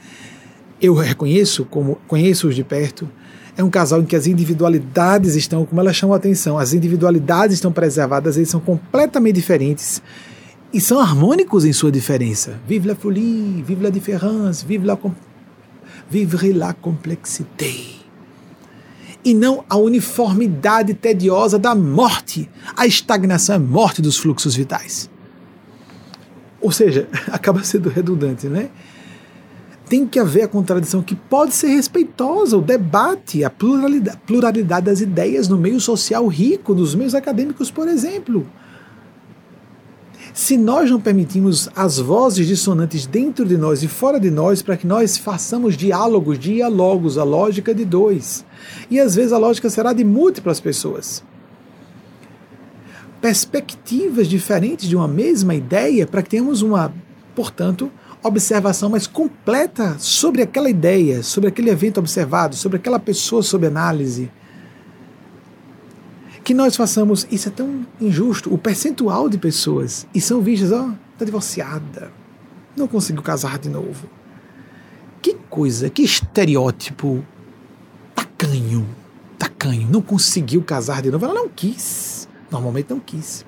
Eu reconheço, como conheço-os de perto, é um casal em que as individualidades estão, como ela chamou a atenção, as individualidades estão preservadas, eles são completamente diferentes e são harmônicos em sua diferença. Vive la folie, vive la différence, vive la, vivre la complexité. E não a uniformidade tediosa da morte. A estagnação é morte dos fluxos vitais. Ou seja, [LAUGHS] acaba sendo redundante, né? tem que haver a contradição que pode ser respeitosa, o debate, a pluralidade, pluralidade das ideias no meio social rico, nos meios acadêmicos, por exemplo. Se nós não permitimos as vozes dissonantes dentro de nós e fora de nós para que nós façamos diálogos, diálogos, a lógica de dois. E às vezes a lógica será de múltiplas pessoas. Perspectivas diferentes de uma mesma ideia para que tenhamos uma, portanto, observação mais completa sobre aquela ideia, sobre aquele evento observado, sobre aquela pessoa sob análise. Que nós façamos, isso é tão injusto, o percentual de pessoas, e são vistas, ó, está divorciada, não conseguiu casar de novo. Que coisa, que estereótipo tacanho, tacanho, não conseguiu casar de novo, ela não quis, normalmente não quis.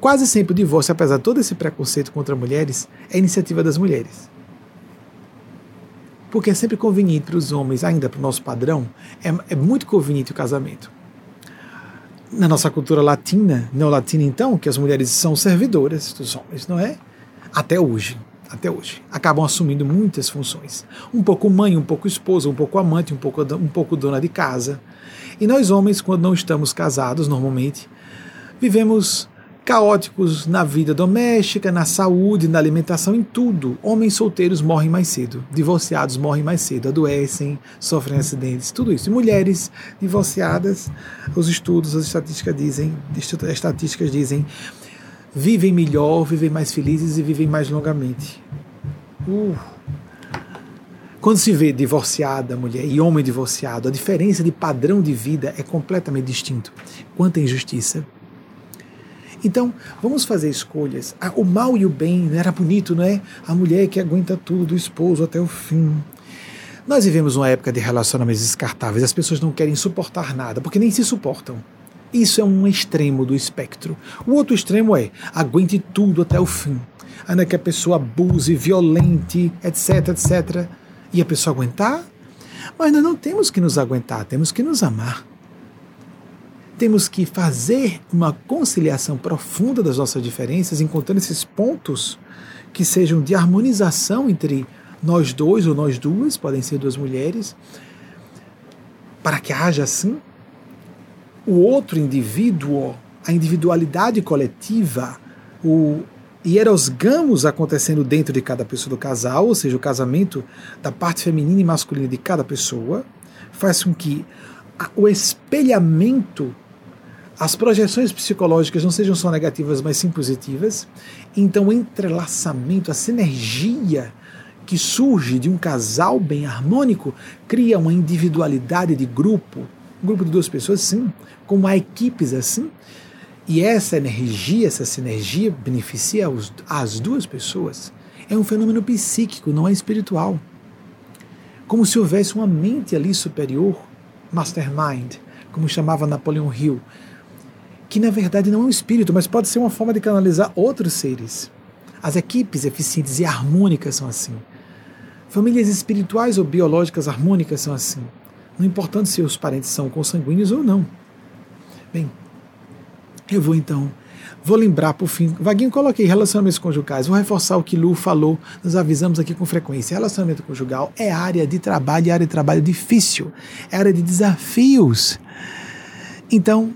Quase sempre o divórcio, apesar de todo esse preconceito contra mulheres, é iniciativa das mulheres. Porque é sempre conveniente para os homens, ainda para o nosso padrão, é, é muito conveniente o casamento. Na nossa cultura latina, neolatina então, que as mulheres são servidoras dos homens, não é? Até hoje, até hoje. Acabam assumindo muitas funções. Um pouco mãe, um pouco esposa, um pouco amante, um pouco, um pouco dona de casa. E nós homens, quando não estamos casados, normalmente, Vivemos caóticos na vida doméstica, na saúde, na alimentação, em tudo. Homens solteiros morrem mais cedo, divorciados morrem mais cedo, adoecem, sofrem acidentes, tudo isso. E mulheres divorciadas, os estudos, as estatísticas dizem, estatísticas dizem, vivem melhor, vivem mais felizes e vivem mais longamente. Uh. Quando se vê divorciada mulher e homem divorciado, a diferença de padrão de vida é completamente distinto. Quanta injustiça então, vamos fazer escolhas. Ah, o mal e o bem, era bonito, não é? A mulher que aguenta tudo, o esposo até o fim. Nós vivemos uma época de relacionamentos descartáveis, as pessoas não querem suportar nada, porque nem se suportam. Isso é um extremo do espectro. O outro extremo é aguente tudo até o fim. Ainda que a pessoa abuse, violente, etc, etc. E a pessoa aguentar? Mas nós não temos que nos aguentar, temos que nos amar temos que fazer uma conciliação profunda das nossas diferenças, encontrando esses pontos que sejam de harmonização entre nós dois ou nós duas, podem ser duas mulheres, para que haja assim o outro indivíduo, a individualidade coletiva, o hierosgamos acontecendo dentro de cada pessoa do casal, ou seja, o casamento da parte feminina e masculina de cada pessoa, faz com que o espelhamento as projeções psicológicas não sejam só negativas, mas sim positivas. Então, o entrelaçamento, a sinergia que surge de um casal bem harmônico cria uma individualidade de grupo, um grupo de duas pessoas, sim, como há equipes assim. E essa energia, essa sinergia beneficia os, as duas pessoas. É um fenômeno psíquico, não é espiritual. Como se houvesse uma mente ali superior, mastermind, como chamava Napoleão Hill, que na verdade não é um espírito, mas pode ser uma forma de canalizar outros seres. As equipes eficientes e harmônicas são assim. Famílias espirituais ou biológicas harmônicas são assim. Não importando se os parentes são consanguíneos ou não. Bem, eu vou então, vou lembrar por fim. Vaguinho, coloquei relacionamentos conjugais. Vou reforçar o que Lu falou, nos avisamos aqui com frequência. Relacionamento conjugal é área de trabalho, é área de trabalho difícil, é área de desafios. Então,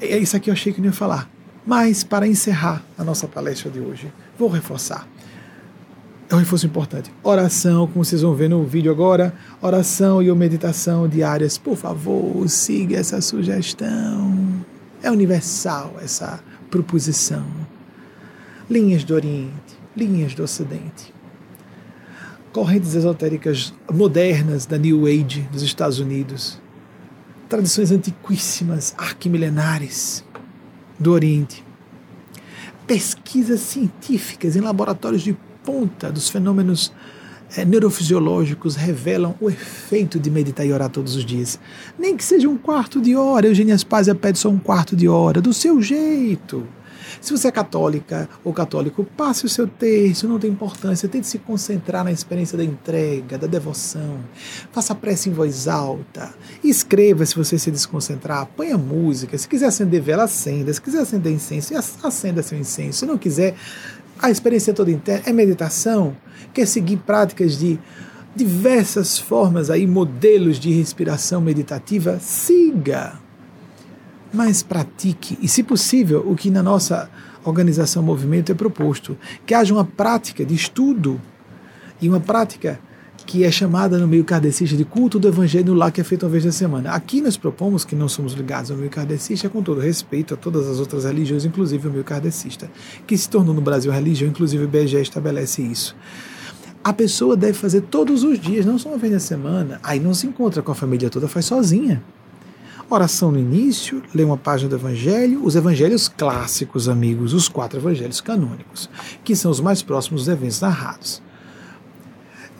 é isso aqui eu achei que não ia falar. Mas, para encerrar a nossa palestra de hoje, vou reforçar. É um reforço importante. Oração, como vocês vão ver no vídeo agora, oração e meditação diárias. Por favor, siga essa sugestão. É universal essa proposição. Linhas do Oriente, linhas do Ocidente. Correntes esotéricas modernas da New Age dos Estados Unidos tradições antiquíssimas, arquimilenares do Oriente. Pesquisas científicas em laboratórios de ponta dos fenômenos é, neurofisiológicos revelam o efeito de meditar e orar todos os dias. Nem que seja um quarto de hora, Eugênia Aspásia pede só um quarto de hora, do seu jeito. Se você é católica ou católico, passe o seu terço, não tem importância. Tente se concentrar na experiência da entrega, da devoção. Faça prece em voz alta. Escreva se você se desconcentrar. Ponha música. Se quiser acender vela, acenda. Se quiser acender incenso, acenda seu incenso. Se não quiser, a experiência toda interna é meditação. Quer seguir práticas de diversas formas aí, modelos de respiração meditativa? Siga mas pratique, e se possível, o que na nossa organização movimento é proposto, que haja uma prática de estudo e uma prática que é chamada no meio kardecista de culto do evangelho lá que é feito uma vez na semana. Aqui nós propomos que não somos ligados ao meio kardecista com todo respeito a todas as outras religiões, inclusive o meio kardecista, que se tornou no Brasil religião, inclusive o BGE estabelece isso. A pessoa deve fazer todos os dias, não só uma vez na semana. Aí não se encontra com a família toda, faz sozinha. Oração no início, lê uma página do Evangelho, os Evangelhos clássicos, amigos, os quatro Evangelhos canônicos, que são os mais próximos dos eventos narrados.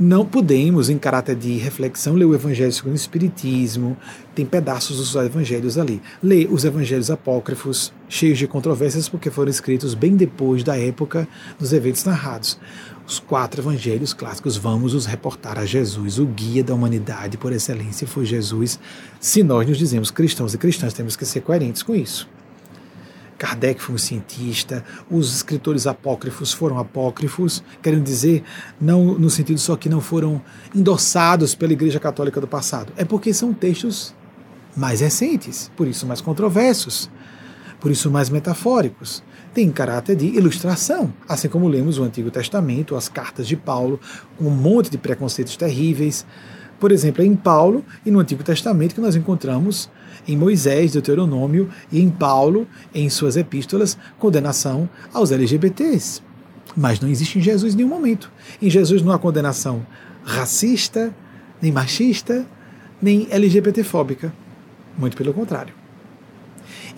Não podemos, em caráter de reflexão, ler o Evangelho segundo o Espiritismo, tem pedaços dos Evangelhos ali. Lê os Evangelhos apócrifos, cheios de controvérsias, porque foram escritos bem depois da época dos eventos narrados os quatro evangelhos clássicos, vamos os reportar a Jesus, o guia da humanidade por excelência foi Jesus. Se nós nos dizemos cristãos e cristãs, temos que ser coerentes com isso. Kardec foi um cientista, os escritores apócrifos foram apócrifos, querendo dizer, não no sentido só que não foram endossados pela Igreja Católica do passado, é porque são textos mais recentes, por isso mais controversos. por isso mais metafóricos. Tem caráter de ilustração, assim como lemos o Antigo Testamento, as cartas de Paulo, com um monte de preconceitos terríveis. Por exemplo, é em Paulo e no Antigo Testamento que nós encontramos em Moisés, Deuteronômio, e em Paulo, em suas epístolas, condenação aos LGBTs. Mas não existe em Jesus em nenhum momento. Em Jesus não há condenação racista, nem machista, nem LGBTfóbica. Muito pelo contrário.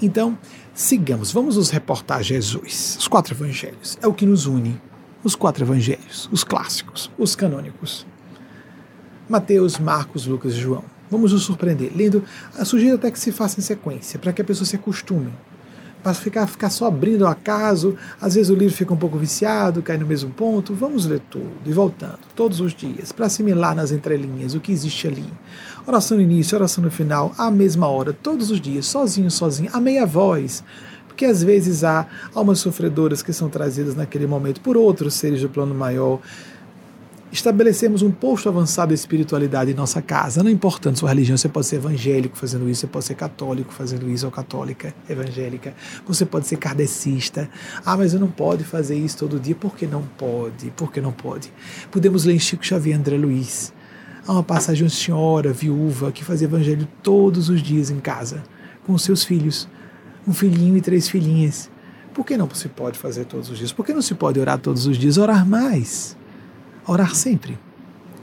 Então, sigamos, vamos nos reportar a Jesus. Os quatro evangelhos. É o que nos une. Os quatro evangelhos, os clássicos, os canônicos. Mateus, Marcos, Lucas e João. Vamos nos surpreender. Lendo, sugiro até que se faça em sequência, para que a pessoa se acostume. Para ficar, ficar só abrindo ao acaso, às vezes o livro fica um pouco viciado, cai no mesmo ponto. Vamos ler tudo e voltando, todos os dias, para assimilar nas entrelinhas o que existe ali. Oração no início, oração no final, à mesma hora, todos os dias, sozinho, sozinho, a meia voz. Porque às vezes há almas sofredoras que são trazidas naquele momento por outros seres do plano maior estabelecemos um posto avançado de espiritualidade em nossa casa. Não importa sua religião, você pode ser evangélico fazendo isso, você pode ser católico fazendo isso, ou católica evangélica, você pode ser kardecista. Ah, mas eu não pode fazer isso todo dia. Por que não pode? Por que não pode? Podemos ler em Chico Xavier André Luiz. Há uma passagem de uma senhora viúva que fazia evangelho todos os dias em casa, com seus filhos, um filhinho e três filhinhas. Por que não se pode fazer todos os dias? Por que não se pode orar todos os dias? Orar mais orar sempre.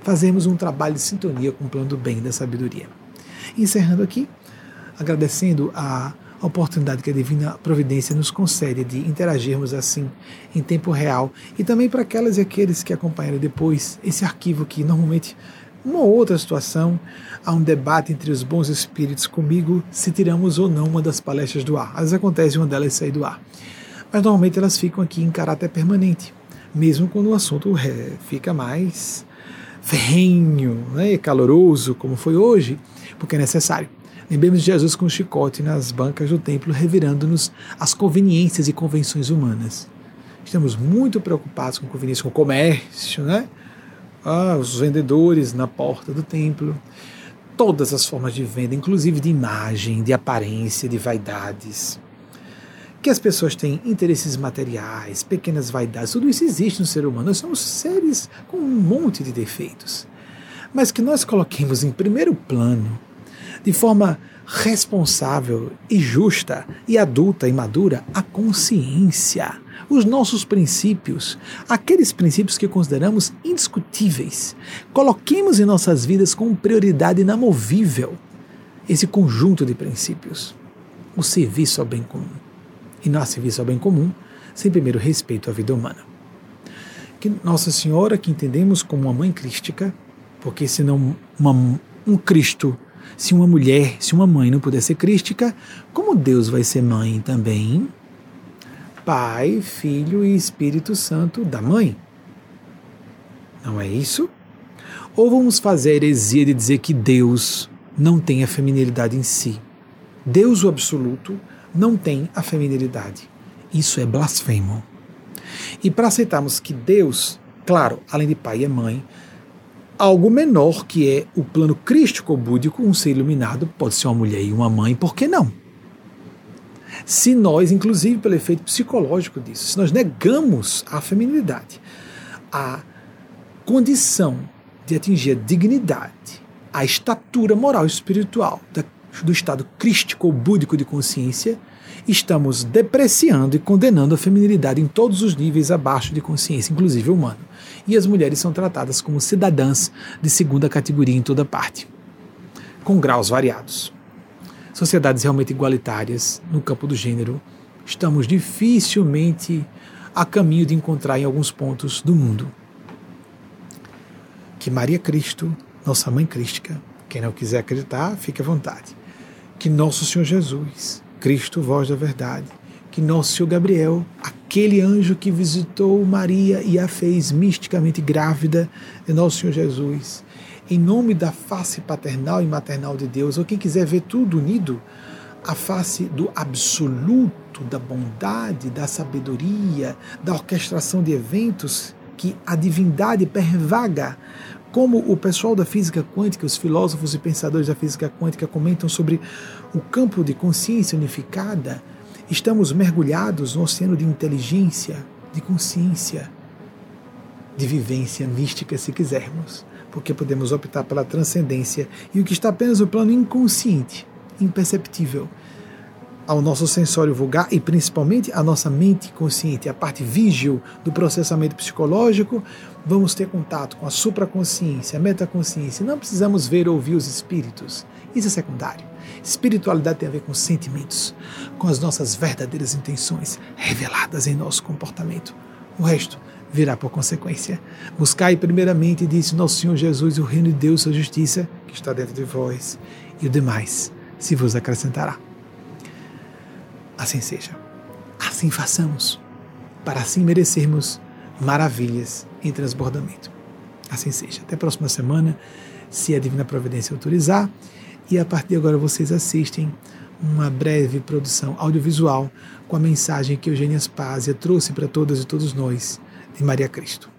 Fazemos um trabalho de sintonia com o plano do bem da sabedoria. Encerrando aqui, agradecendo a oportunidade que a Divina Providência nos concede de interagirmos assim em tempo real e também para aquelas e aqueles que acompanharem depois esse arquivo que normalmente uma outra situação há um debate entre os bons espíritos comigo se tiramos ou não uma das palestras do ar. Às vezes acontece uma delas sair do ar. Mas normalmente elas ficam aqui em caráter permanente mesmo quando o assunto fica mais ferrenho né, caloroso, como foi hoje, porque é necessário. Lembremos de Jesus com o chicote nas bancas do templo, revirando-nos as conveniências e convenções humanas. Estamos muito preocupados com conveniência, com o comércio, né? Ah, os vendedores na porta do templo, todas as formas de venda, inclusive de imagem, de aparência, de vaidades que as pessoas têm interesses materiais, pequenas vaidades, tudo isso existe no ser humano. Nós somos seres com um monte de defeitos. Mas que nós coloquemos em primeiro plano, de forma responsável e justa e adulta e madura, a consciência, os nossos princípios, aqueles princípios que consideramos indiscutíveis. Coloquemos em nossas vidas com prioridade inamovível esse conjunto de princípios. O serviço ao bem comum e não há serviço ao bem comum sem primeiro respeito à vida humana. Que Nossa Senhora, que entendemos como uma mãe crística, porque senão um Cristo, se uma mulher, se uma mãe não puder ser crística, como Deus vai ser mãe também? Pai, Filho e Espírito Santo da mãe. Não é isso? Ou vamos fazer a heresia de dizer que Deus não tem a feminilidade em si? Deus, o absoluto, não tem a feminilidade. Isso é blasfemo. E para aceitarmos que Deus, claro, além de pai e mãe, algo menor que é o plano crístico-búdico, um ser iluminado, pode ser uma mulher e uma mãe, por que não? Se nós, inclusive pelo efeito psicológico disso, se nós negamos a feminilidade, a condição de atingir a dignidade, a estatura moral e espiritual da do estado crístico ou búdico de consciência, estamos depreciando e condenando a feminilidade em todos os níveis abaixo de consciência, inclusive humano. E as mulheres são tratadas como cidadãs de segunda categoria em toda parte, com graus variados. Sociedades realmente igualitárias no campo do gênero, estamos dificilmente a caminho de encontrar em alguns pontos do mundo. Que Maria Cristo, nossa mãe crística, quem não quiser acreditar, fique à vontade que nosso Senhor Jesus, Cristo, voz da verdade, que nosso Senhor Gabriel, aquele anjo que visitou Maria e a fez misticamente grávida de nosso Senhor Jesus, em nome da face paternal e maternal de Deus, ou quem quiser ver tudo unido, a face do absoluto, da bondade, da sabedoria, da orquestração de eventos que a divindade pervaga como o pessoal da física quântica, os filósofos e pensadores da física quântica comentam sobre o campo de consciência unificada estamos mergulhados no oceano de inteligência, de consciência, de vivência mística, se quisermos, porque podemos optar pela transcendência. E o que está apenas no plano inconsciente, imperceptível ao nosso sensório vulgar e principalmente à nossa mente consciente, a parte vígil do processamento psicológico, vamos ter contato com a supraconsciência, a metaconsciência. Não precisamos ver ou ouvir os espíritos. Isso é secundário. Espiritualidade tem a ver com sentimentos, com as nossas verdadeiras intenções reveladas em nosso comportamento. O resto virá por consequência. Buscai primeiramente, disse nosso Senhor Jesus, o reino de Deus, sua justiça, que está dentro de vós, e o demais se vos acrescentará. Assim seja. Assim façamos, para assim merecermos maravilhas em transbordamento. Assim seja. Até a próxima semana, se a Divina Providência autorizar. E a partir de agora vocês assistem uma breve produção audiovisual com a mensagem que Eugênia Spásia trouxe para todas e todos nós de Maria Cristo.